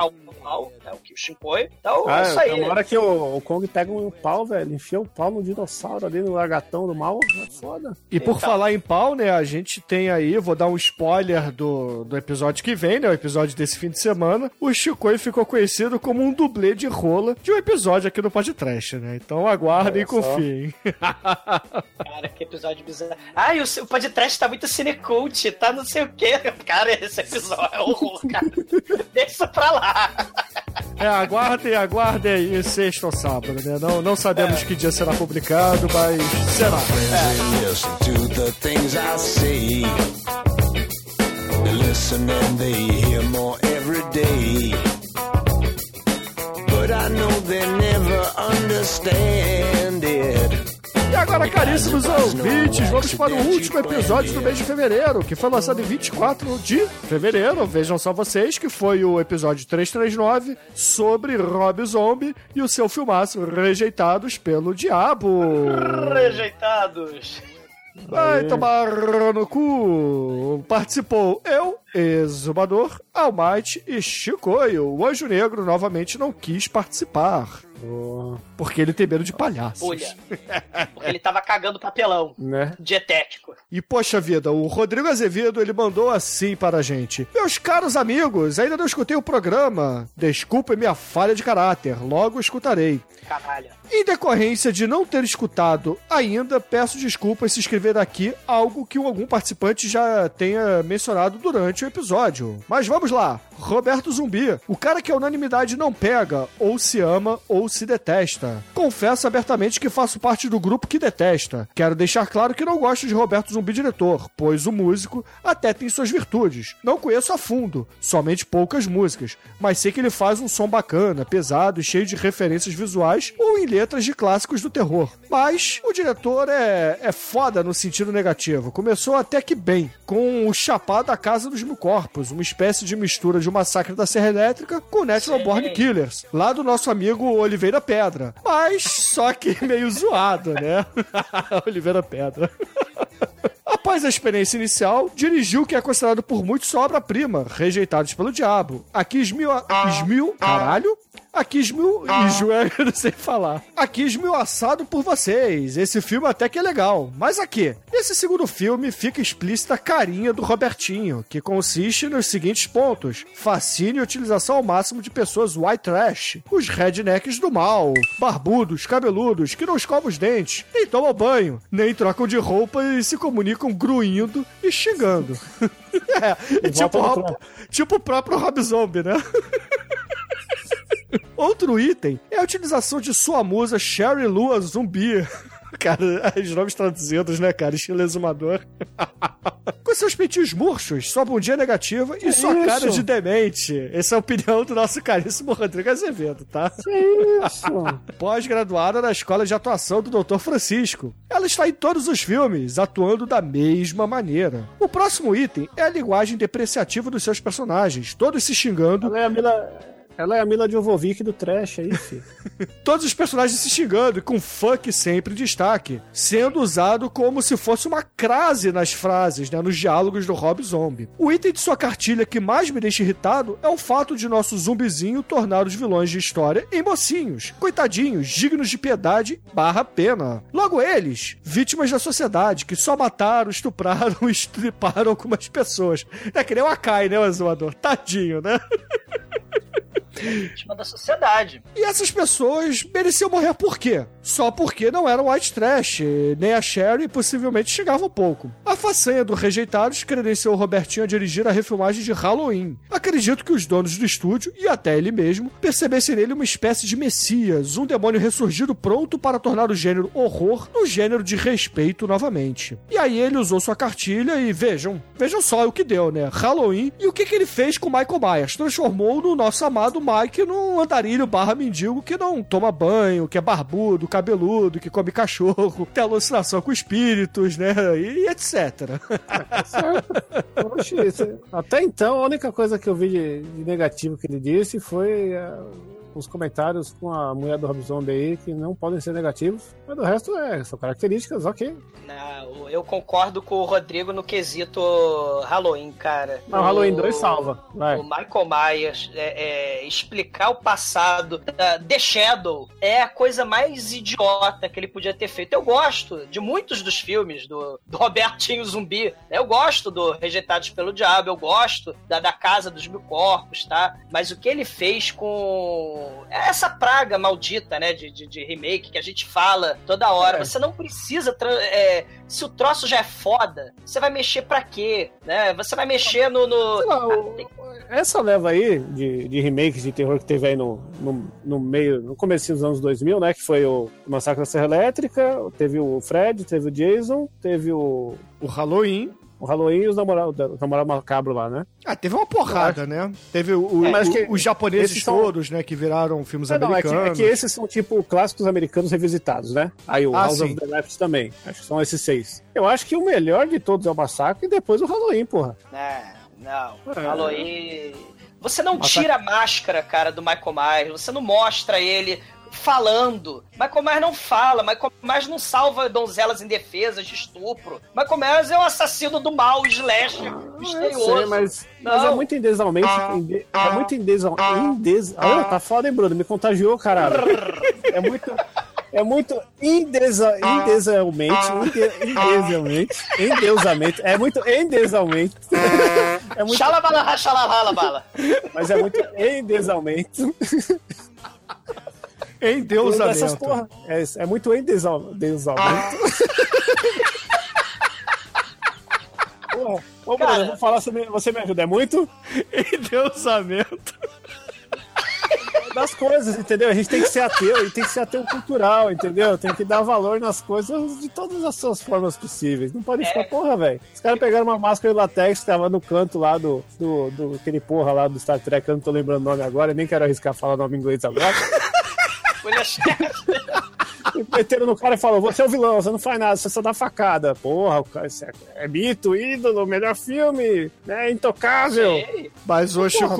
pau, né, o Shinkoi. Então, ah, é isso aí. Na hora que o, o, Kong pega um pau, velho, enfia o pau no dinossauro ali no lagatão do mal, é foda. E por então. falar em pau, né, a gente tem aí, vou dar um spoiler do, do episódio que vem, né, o episódio desse fim de semana, o Shinkoi ficou conhecido como um dublê de rola de um episódio aqui no podcast, né? Então aguardem e confiem. Cara, que episódio bizarro. Ai, o, o podcast tá muito cinecult, tá não sei o que. Cara, esse episódio é horror, cara. Deixa pra lá. É, aguardem, aguardem aí sexta ou sábado, né? Não, não sabemos é. que dia será publicado, mas será. É. But I know they never understand it. E agora, caríssimos ouvintes, vamos para o último episódio do mês de fevereiro, que foi lançado em 24 de fevereiro. Vejam só vocês, que foi o episódio 339 sobre Rob Zombie e o seu filmaço Rejeitados pelo Diabo. Rejeitados. Vai tomar no cu. Participou eu, Exumador, Almighty e Chicoio. O Anjo Negro novamente não quis participar. Porque ele tem medo de palhaços. Bolha. Porque ele tava cagando papelão. Né? Dietético. E poxa vida, o Rodrigo Azevedo ele mandou assim para a gente: Meus caros amigos, ainda não escutei o programa. Desculpe minha falha de caráter, logo escutarei. Caralho. Em decorrência de não ter escutado ainda, peço desculpas se escrever aqui algo que algum participante já tenha mencionado durante o episódio. Mas vamos lá. Roberto Zumbi, o cara que a unanimidade não pega, ou se ama ou se detesta. Confesso abertamente que faço parte do grupo que detesta. Quero deixar claro que não gosto de Roberto Zumbi diretor, pois o músico até tem suas virtudes. Não conheço a fundo, somente poucas músicas, mas sei que ele faz um som bacana, pesado e cheio de referências visuais ou em letras de clássicos do terror. Mas o diretor é, é foda no sentido negativo. Começou até que bem, com o Chapado da Casa dos Mil Corpos, uma espécie de mistura de o Massacre da Serra Elétrica com Natural Sim. Born Killers, lá do nosso amigo Oliveira Pedra. Mas só que meio zoado, né? Oliveira Pedra. Após a experiência inicial, dirigiu o que é considerado por muitos sua obra-prima, Rejeitados pelo Diabo. Aqui esmil... esmil... Caralho? Aqui esmil... esmil... Eu não sei falar. Aqui esmiuçado por vocês. Esse filme até que é legal. Mas aqui, nesse segundo filme fica explícita a carinha do Robertinho, que consiste nos seguintes pontos. Fascínio e utilização ao máximo de pessoas white trash. Os rednecks do mal. Barbudos, cabeludos, que não escovam os dentes, nem tomam banho, nem trocam de roupa e se comunicam gruindo e xingando. é, é tipo, Rob- tipo o próprio Rob Zombie, né? Outro item é a utilização de sua musa Sherry Lua Zumbi. Cara, os nomes traduzidos, né, cara? Estilo exumador. Com seus peitinhos murchos, sua bundinha negativa e sua isso? cara de demente. Essa é a opinião do nosso caríssimo Rodrigo Azevedo, tá? Isso. Pós-graduada na Escola de Atuação do Dr. Francisco. Ela está em todos os filmes, atuando da mesma maneira. O próximo item é a linguagem depreciativa dos seus personagens, todos se xingando Ela é a Mila. Ela é a Mila Jovovic do trash aí, filho. todos os personagens se xingando e com fuck sempre em destaque, sendo usado como se fosse uma crase nas frases, né, nos diálogos do Rob Zombie. O item de sua cartilha que mais me deixa irritado é o fato de nosso zumbizinho tornar os vilões de história em mocinhos, coitadinhos, dignos de piedade barra pena. Logo eles, vítimas da sociedade, que só mataram, estupraram e estriparam algumas pessoas. É que nem o Akai, né, o exumador? Tadinho, né? Vítima da sociedade. E essas pessoas mereciam morrer por quê? Só porque não eram white trash, nem a Sherry possivelmente chegavam pouco. A façanha do Rejeitados credenciou Robertinho a dirigir a refilmagem de Halloween. Acredito que os donos do estúdio, e até ele mesmo, percebessem nele uma espécie de messias, um demônio ressurgido pronto para tornar o gênero horror no gênero de respeito novamente. E aí ele usou sua cartilha e vejam, vejam só o que deu, né? Halloween e o que, que ele fez com Michael Myers? Transformou no nosso amado Mike num andarilho barra mendigo que não toma banho, que é barbudo, cabeludo, que come cachorro, tem alucinação com espíritos, né? E, etc. Oxi, isso- Até então, a única coisa que eu vi de, de negativo que ele disse foi ah, os comentários com a mulher do Rob Zombie aí, que não podem ser negativos. Mas do resto, é, são características, ok. Não, eu concordo com o Rodrigo no quesito Halloween, cara. Mas o Halloween 2 salva. Vai. O Michael Myers é, é, explicar o passado da The Shadow é a coisa mais idiota que ele podia ter feito. Eu gosto de muitos dos filmes do, do Robertinho Zumbi. Eu gosto do Rejeitados pelo Diabo, eu gosto da, da Casa dos Mil Corpos, tá? Mas o que ele fez com essa praga maldita, né, de, de, de remake que a gente fala toda hora, É. você não precisa. é, se o troço já é foda, você vai mexer pra quê? Né? Você vai mexer no. no- lá, o- essa leva aí de, de remakes de terror que teve aí no, no, no meio, no começo dos anos 2000, né? Que foi o Massacre da Serra Elétrica, teve o Fred, teve o Jason, teve o, O Halloween. O Halloween e os namorados os namorados macabros lá, né? Ah, teve uma porrada, né? Teve o, É, mas o- que os japoneses esses são- todos, né? Que viraram filmes É, não, é, que, americanos. é que esses são tipo clássicos americanos revisitados, né? Aí o Ah, House sim. of the Left também. Acho que são esses seis. Eu acho que o melhor de todos é o Massacre e depois o Halloween, porra. Não, não. É. Halloween. Você não Massacre- tira a máscara, cara, do Michael Myers. Você não mostra ele falando. Michael Myers não fala, Michael Myers não salva donzelas indefesas de estupro. Michael Myers é um assassino do mal, slash, misterioso. Sei, mas, mas é muito indesalmente. inde- é muito indesal. Indes, ah, tá foda, hein, Bruno? Me contagiou, caralho. É muito. É muito indesa, indesalmente, inde, indesalmente, endeusamento. É muito endeusamento. É muito, Xalabala, xalala, bala. mas é muito endeusamento. Em Essas deusamento. porra. É, é muito endeusamento. Porra. Ô, Cara. eu vou falar, me, você me ajuda. É muito Em deusamento. das coisas, entendeu? A gente tem que ser ateu e tem que ser ateu cultural, entendeu? Tem que dar valor nas coisas de todas as suas formas possíveis. Não pode ficar, porra, velho. Os caras pegaram uma máscara de latex que tava no canto lá do, do, do aquele porra lá do Star Trek, eu não tô lembrando o nome agora, nem quero arriscar falar o nome em inglês agora. William Shatner. E meteram no cara e falou: Você é o vilão, você não faz nada, você só dá facada. Porra, o cara é, é mito, ídolo, melhor filme, né? Intocável. Ei, Mas, ô Chico,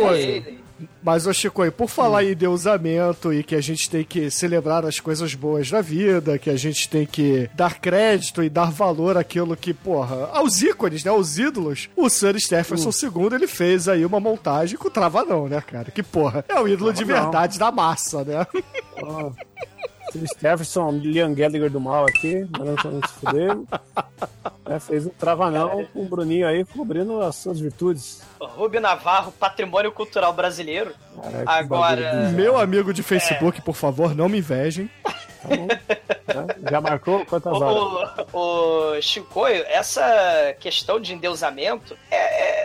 mas, ô Chico, por falar em deusamento e que a gente tem que celebrar as coisas boas da vida, que a gente tem que dar crédito e dar valor àquilo que, porra, aos ícones, né? Aos ídolos, o Sir Stephenson II, ele fez aí uma montagem com o Travadão, né, cara? Que, porra, é o ídolo de verdade da massa, né? Ó, Phil Stephenson, Liam Gallagher do mal aqui, mandando pra gente se fuder. É, fez um travanão com o Bruninho aí cobrindo as suas virtudes. Rubio Navarro, patrimônio cultural brasileiro. Que Agora- Meu amigo de Facebook, por favor, não me invejem. Tá bom. Né? Já marcou quantas horas? O, o Chicoio, essa questão de endeusamento é,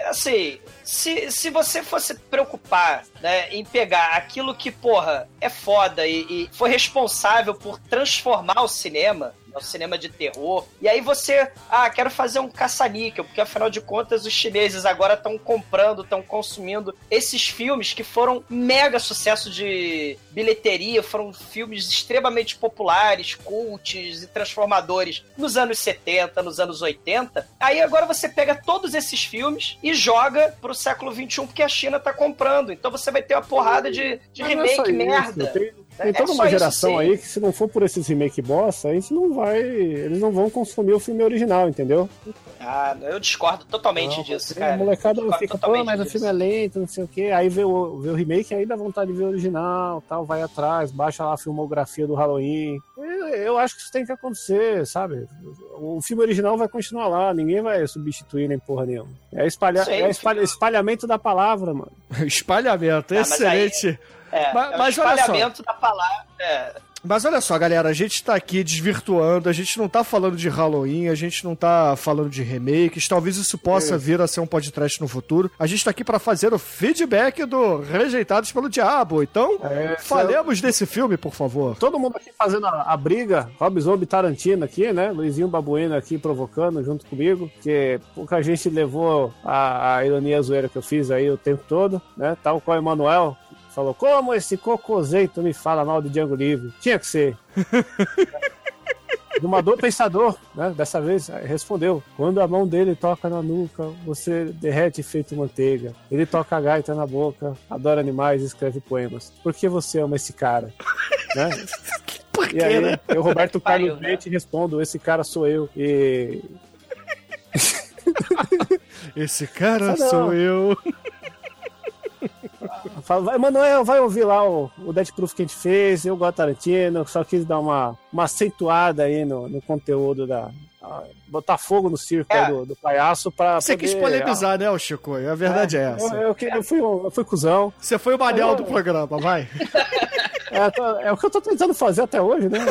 é, assim. Se, se você fosse preocupar né, em pegar aquilo que, porra, é foda e, e foi responsável por transformar o cinema, o cinema de terror, e aí você, ah, quero fazer um caça-níquel, porque afinal de contas os chineses agora estão comprando, estão consumindo esses filmes que foram mega sucesso de bilheteria, foram filmes extremamente populares, cults e transformadores nos anos 70, nos anos 80. Aí agora você pega todos esses filmes e joga pro século 21 porque a China tá comprando. Então você vai ter uma porrada de, de é remake merda. Tem, É tem toda só uma geração aí que se não for por esses remake bosta, a gente não vai. Eles não vão consumir o filme original, entendeu? Ah, eu discordo totalmente Não, disso, cara. A molecada fica, pô, mas o disso. filme é lento, não sei o quê. Aí vê o, vê o remake, aí dá vontade de ver o original, tal, vai atrás, baixa lá a filmografia do Halloween. Eu, eu acho que isso tem que acontecer, sabe? O filme original vai continuar lá, ninguém vai substituir nem porra nenhuma. É, espalhar, Sim, é espalha- espalhamento da palavra, mano. Espalhamento, Ah, mas aí- excelente. É, Mas- é o mas olha só. da palavra. É, Mas olha só, galera, a gente tá aqui desvirtuando, a gente não tá falando de Halloween, a gente não tá falando de remakes, talvez isso possa vir a ser um podcast no futuro. A gente tá aqui pra fazer o feedback do Rejeitados pelo Diabo. Então, É, falemos desse filme, por favor. Todo mundo aqui fazendo a, a briga, Rob Zombie Tarantino aqui, né? Luizinho Babuino aqui provocando junto comigo, que pouca gente levou a, a ironia zoeira que eu fiz aí o tempo todo, né? Tal qual o Emanuel falou, como esse cocoseito me fala mal de Django Livre? Tinha que ser. Domador Pensador, né? Dessa vez respondeu: Quando a mão dele toca na nuca, você derrete feito manteiga. Ele toca a gaita na boca, adora animais e escreve poemas. Por que você ama esse cara? né? E aí, eu, Roberto Pariu, Carlos né? Leite, respondo: Esse cara sou eu. E Esse cara Ah, sou eu. Falo, vai, Manuel, vai ouvir lá o, o Dead Proof que a gente fez. Eu gosto Tarantino, só quis dar uma, uma acentuada aí no, no conteúdo da. botar fogo no circo É. aí do, do palhaço pra. Você poder- quis polemizar, né, ô Chico? A verdade é, Eu, essa. eu, que- eu fui, eu fui cuzão. Você foi o manel Eu- do programa, vai. É, é o que eu tô tentando fazer até hoje, né?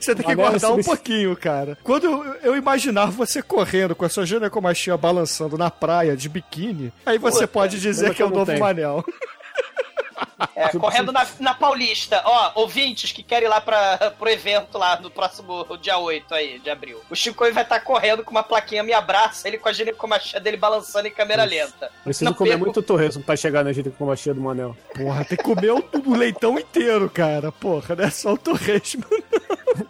Você tem que guardar um substitu- pouquinho, cara. Quando eu, eu imaginar você correndo com a sua ginecomastia balançando na praia de biquíni, aí você Puta, pode dizer pena que é o novo tenho. Manel. é, correndo na, na Paulista. Ó, ouvintes que querem ir lá pra, pro evento lá no próximo dia 8 aí, de abril. O Chico vai estar correndo com uma plaquinha Me Abraça, ele com a ginecomastia dele balançando em câmera lenta. Preciso Não comer perco- muito torresmo pra chegar na ginecomastia do Manel. Porra, tem que comer o, o leitão inteiro, cara. Porra, não é só o torresmo.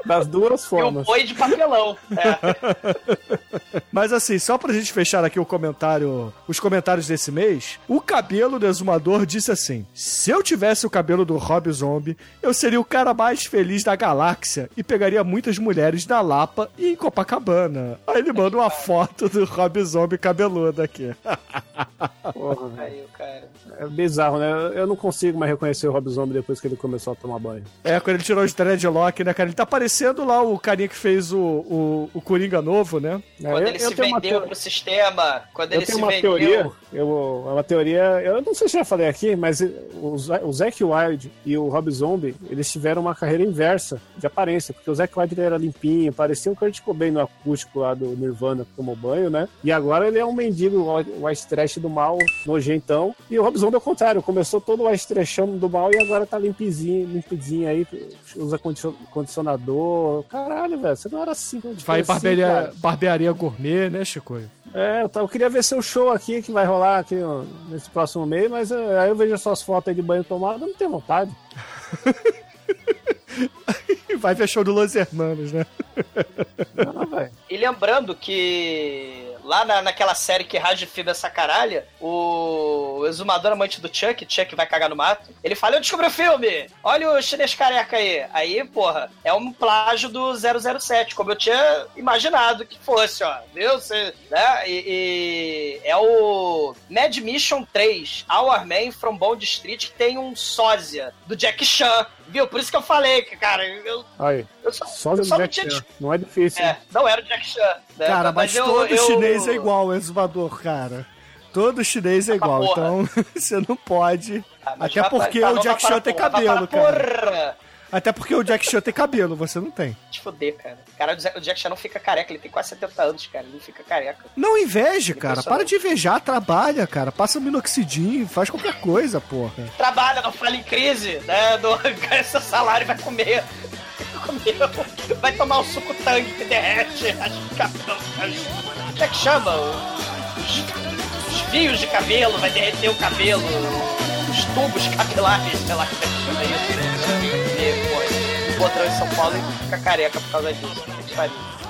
Das duas E o formas. boi de papelão. É. Mas assim, só pra gente fechar aqui o comentário, os comentários desse mês, o cabelo do exumador disse assim: Se eu tivesse o cabelo do Rob Zombie, eu seria o cara mais feliz da galáxia e pegaria muitas mulheres na Lapa e em Copacabana. Aí ele manda uma foto do Rob Zombie cabeludo aqui. Porra, velho. É bizarro, né? Eu não consigo mais reconhecer o Rob Zombie depois que ele começou a tomar banho. É, quando ele tirou os dreadlock, né, cara? Ele tá parecendo lá o carinha que fez o, o, o Coringa novo, né? É, Quando eu- ele eu se vendeu teo- pro sistema, quando Eu ele tenho se uma vendeu. teoria, eu, é uma teoria, eu não sei se já falei aqui, mas o, o Zack Wilde e o Rob Zombie, eles tiveram uma carreira inversa de aparência, porque o Zack Wilde era limpinho, parecia um Kurt Cobain no acústico lá do Nirvana que tomou banho, né? E agora ele é um mendigo o white trash do mal, nojentão, e o Rob Zombie é o contrário, começou todo o trashão do mal e agora tá limpizinho, limpizinho aí, usa condicio- condicionador, caralho, velho, você não era assim. quando Vai em foi assim, barbearia, barbearia gourmet, né, Chico? É, eu, eu queria ver seu show aqui, que vai rolar aqui ó, nesse próximo mês, mas é, aí eu vejo as suas fotos aí de banho tomado, eu não tenho vontade. Vai ver show do Los Hermanos, né? Não, velho. E lembrando que lá na, naquela série que Raj Fida essa caralha, o exumador amante do Chuck, Chuck vai cagar no mato, ele fala, eu descobri o filme! Olha o chinês careca aí. Aí, porra, é um plágio do 007, como eu tinha imaginado que fosse, ó. Viu? Cê, né? E, e é o Mad Mission 3, Our Man from Bond Street, que tem um sósia do Jack Chan. Viu? Por isso que eu falei que, cara, eu, Aí, eu só, só eu do só não Jack tinha Chan. Não é difícil. é, não era o Jack Chan. Né? Cara, mas, eu- todo eu- chinês é igual, exumador, cara. Todo chinês é Tá igual, porra. então você não pode. Ah, Até pra- porque tá o Jack Chan tem porra, cabelo, cara. Até porque o Jack Chan tem cabelo, você não tem. Te fuder, cara. Cara, o Jack- Chan não fica careca, ele tem quase 70 anos, cara. Ele não fica careca. Não inveje, cara. Para de invejar, trabalha, cara. Passa um minoxidil, faz qualquer coisa, porra. Trabalha, não fala em crise, né? Do, ganha seu salário, vai comer. Vai tomar um suco tangue que derrete as cabelos. Como é que chama? Os, os fios de cabelo, vai derreter o cabelo. Os tubos capilares, sei lá como é que chama isso. E, Botrão em São Paulo e fica careca por causa disso.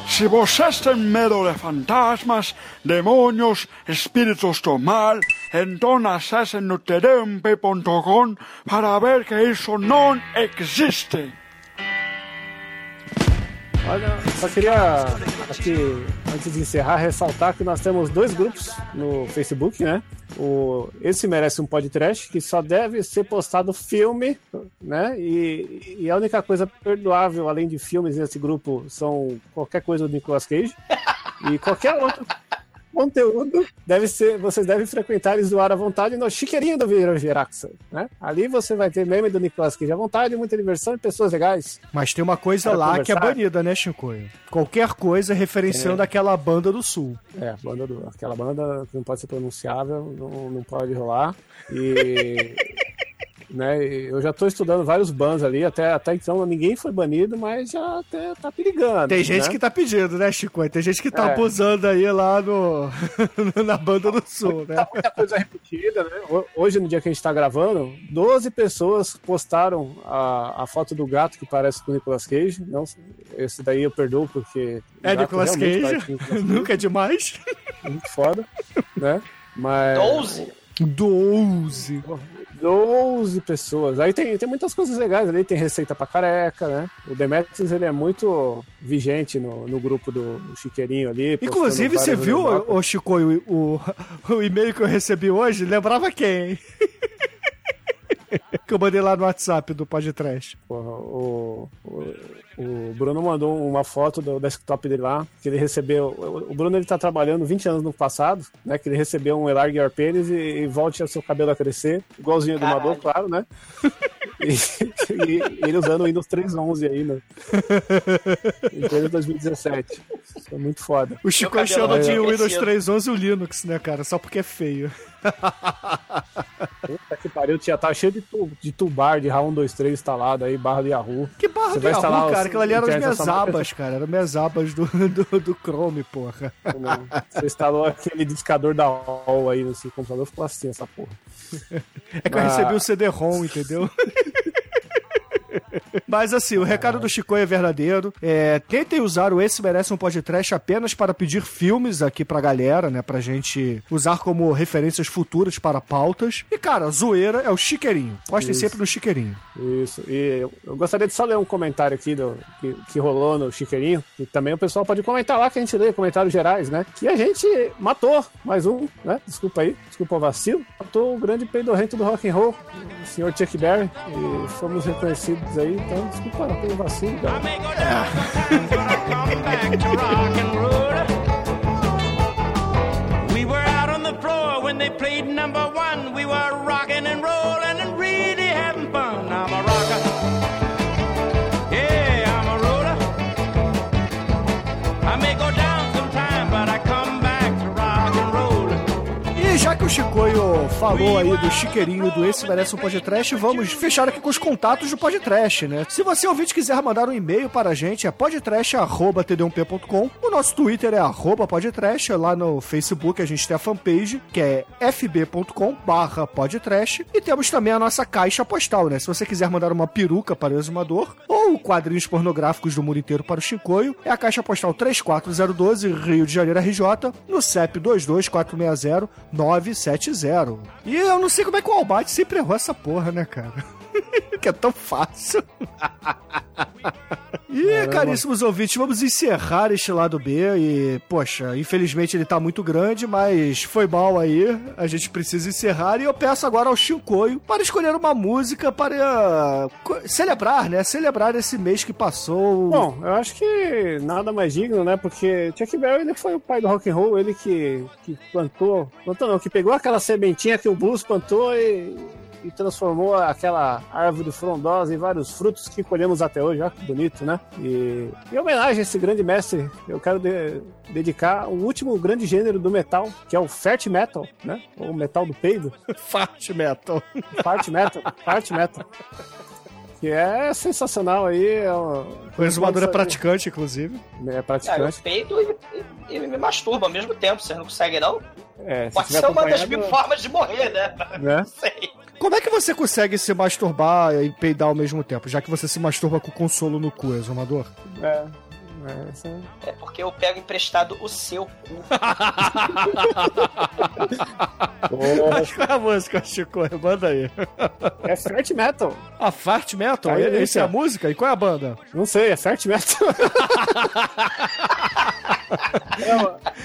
Si vocês têm medo de fantasmas, demônios, espíritos do mal, então acessem no terempe.com para ver que isso não existe. Olha, só queria aqui, antes de encerrar, ressaltar que nós temos dois grupos no Facebook, né? O Esse Merece um Podcast, que só deve ser postado filme, né? E, e a única coisa perdoável, além de filmes nesse grupo, são qualquer coisa do Nicolas Cage. E qualquer outro conteúdo deve ser, vocês devem frequentar e zoar à vontade no chiqueirinho do Vira Geraxa, né? Ali você vai ter meme do Nicolas Cage à vontade, muita diversão e pessoas legais. Mas tem uma coisa lá que é conversar? banida, né, Chicoio? Qualquer coisa referenciando aquela banda do sul. É, banda do, aquela banda que não pode ser pronunciável, não, não pode rolar. E. né, eu já tô estudando vários bans ali, até, até então ninguém foi banido, mas já até tá perigando. Tem gente né? que tá pedindo, né, Chicoio? Tem gente que tá É. abusando aí lá no, na banda do sul, né? Tá muita coisa repetida, né? Ho- Hoje, no dia que a gente tá gravando, 12 pessoas postaram a, a foto do gato que parece com o Nicolas Cage. Não, esse daí eu perdoo porque. É Nicolas Cage, Nicolas Cage, nunca é demais. Muito foda, né? Mas. 12? 12. 12 pessoas. Aí tem, tem muitas coisas legais ali, tem receita pra careca, né? O Demetrius, ele é muito vigente no, no grupo do Chiqueirinho ali. Inclusive, você viu, anedotas. ô Chicoio, o, o e-mail que eu recebi hoje? Lembrava quem? que eu mandei lá no WhatsApp do podcast. Porra, o, o, o Bruno mandou uma foto do desktop dele lá, que ele recebeu. O Bruno ele tá trabalhando 20 anos no passado, né? Que ele recebeu um Elarg Your Penis e, e volte o seu cabelo a crescer, igualzinho do. Mador, claro, né? E, e ele usando o Windows 3.11 aí, né? Em pleno 2017. Isso é muito foda. O Chico chama de Windows crescido. 3.11 o Linux, né, cara? Só porque é feio. Puta que pariu, tinha, tava cheio de, tu, de tubar, de RA123 instalado aí, barra de Yahoo. Que barra Você do vai Yahoo, instalar cara? Os- Aquilo ali eram as minhas abas, cara. Eram minhas abas do, do, do Chrome, porra. Não. Você instalou aquele discador da UOL aí no seu computador, ficou assim essa porra. É que eu Ah. recebi o CD-ROM, entendeu? Mas assim, o recado do Chico é verdadeiro. É, tentem usar o Esse Merece um Podcast apenas para pedir filmes aqui pra galera, né? Pra gente usar como referências futuras para pautas. E, cara, zoeira é o chiqueirinho. Postem sempre no chiqueirinho. Isso. E eu, eu gostaria de só ler um comentário aqui do, que, que rolou no Chiqueirinho. E também o pessoal pode comentar lá que a gente lê comentários gerais, né? Que a gente matou mais um, né? Desculpa aí, desculpa o vacilo. Matou o grande peidorrento do rock and roll, o senhor Chuck Berry. E fomos reconhecidos aí, então desculpa pelo vacilo, cara. We were out on the floor when they played number one. We were rocking and rolling and really having fun. Chicoio falou aí do chiqueirinho do Esse Merece um Podcast, vamos fechar aqui com os contatos do Podcast, né? Se você ouvinte quiser mandar um e-mail para a gente, é podcast.td1p.com. O nosso Twitter é podcast. Lá no Facebook a gente tem a fanpage, que é fb.com barra podcast. E temos também a nossa caixa postal, né? Se você quiser mandar uma peruca para o exumador ou quadrinhos pornográficos do mundo inteiro para o Chicoio, é a caixa postal 34012, Rio de Janeiro, RJ, no CEP 22460 970. E eu não sei como é que o Albate sempre errou essa porra, né, cara? que é tão fácil. E, Caramba. caríssimos ouvintes, vamos encerrar este lado B. E, poxa, infelizmente ele tá muito grande, mas foi mal aí. A gente precisa encerrar. E eu peço agora ao Chicoio para escolher uma música para co- celebrar, né? Celebrar esse mês que passou. Bom, eu acho que nada mais digno, né? Porque Chuck Berry ele foi o pai do rock and roll, ele que, que plantou, plantou não, que pegou aquela sementinha que o blues plantou e, e transformou aquela árvore frondosa em vários frutos que colhemos até hoje, olha que bonito, né? E em homenagem a esse grande mestre, eu quero de- dedicar o último grande gênero do metal, que é o fat metal, né? Ou metal do peido. Fart metal. Fart metal, fart metal. Que é sensacional aí. É O exumador é praticante, inclusive. É Ah, eu praticante. peido e, e- e me masturbo ao mesmo tempo. Você não consegue, não? É, se Pode tiver ser uma das mil formas de morrer, né? Né? Não sei. Como é que você consegue se masturbar e peidar ao mesmo tempo, já que você se masturba com consolo no cu, exumador? É. é, É porque eu pego emprestado o seu cu. Mas qual é a música, Chico? Manda aí. É Fart Metal. A Fart Metal? Aí, Essa é a música? E qual é a banda? Não sei, é Fart Metal.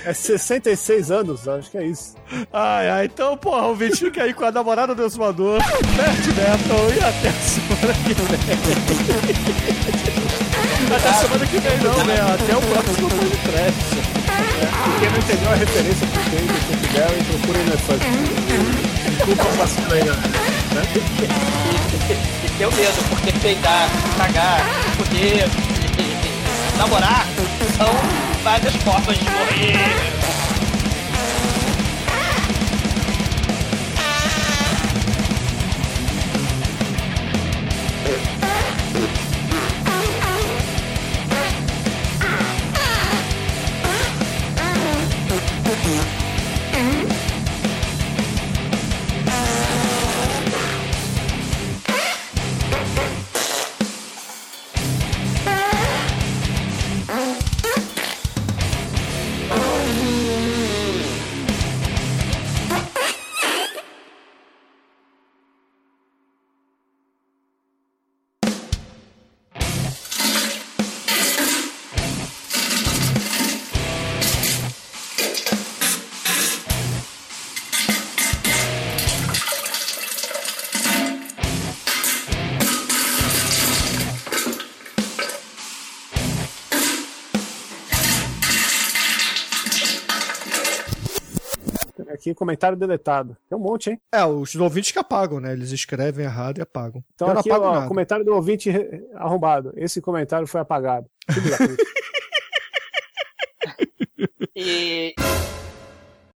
é, é 66 anos, acho que é isso. Ai, ai, então, porra, o Vitinho que aí com a namorada do exumador, Fart Metal, e até a semana que vem. Até a semana que vem não, né? Até o próximo podcast. Quem não entendeu a referência que tem do Chuck Berry, procura no funk. Desculpa o vacilo aí, né? E tenho medo, porque peidar, cagar, poder namorar são várias formas de morrer. Aqui, comentário deletado. Tem um monte, hein? É, os ouvintes que apagam, né? Eles escrevem errado e apagam. Então Eu aqui, ó, nada. comentário do ouvinte arrombado. Esse comentário foi apagado. Puta. E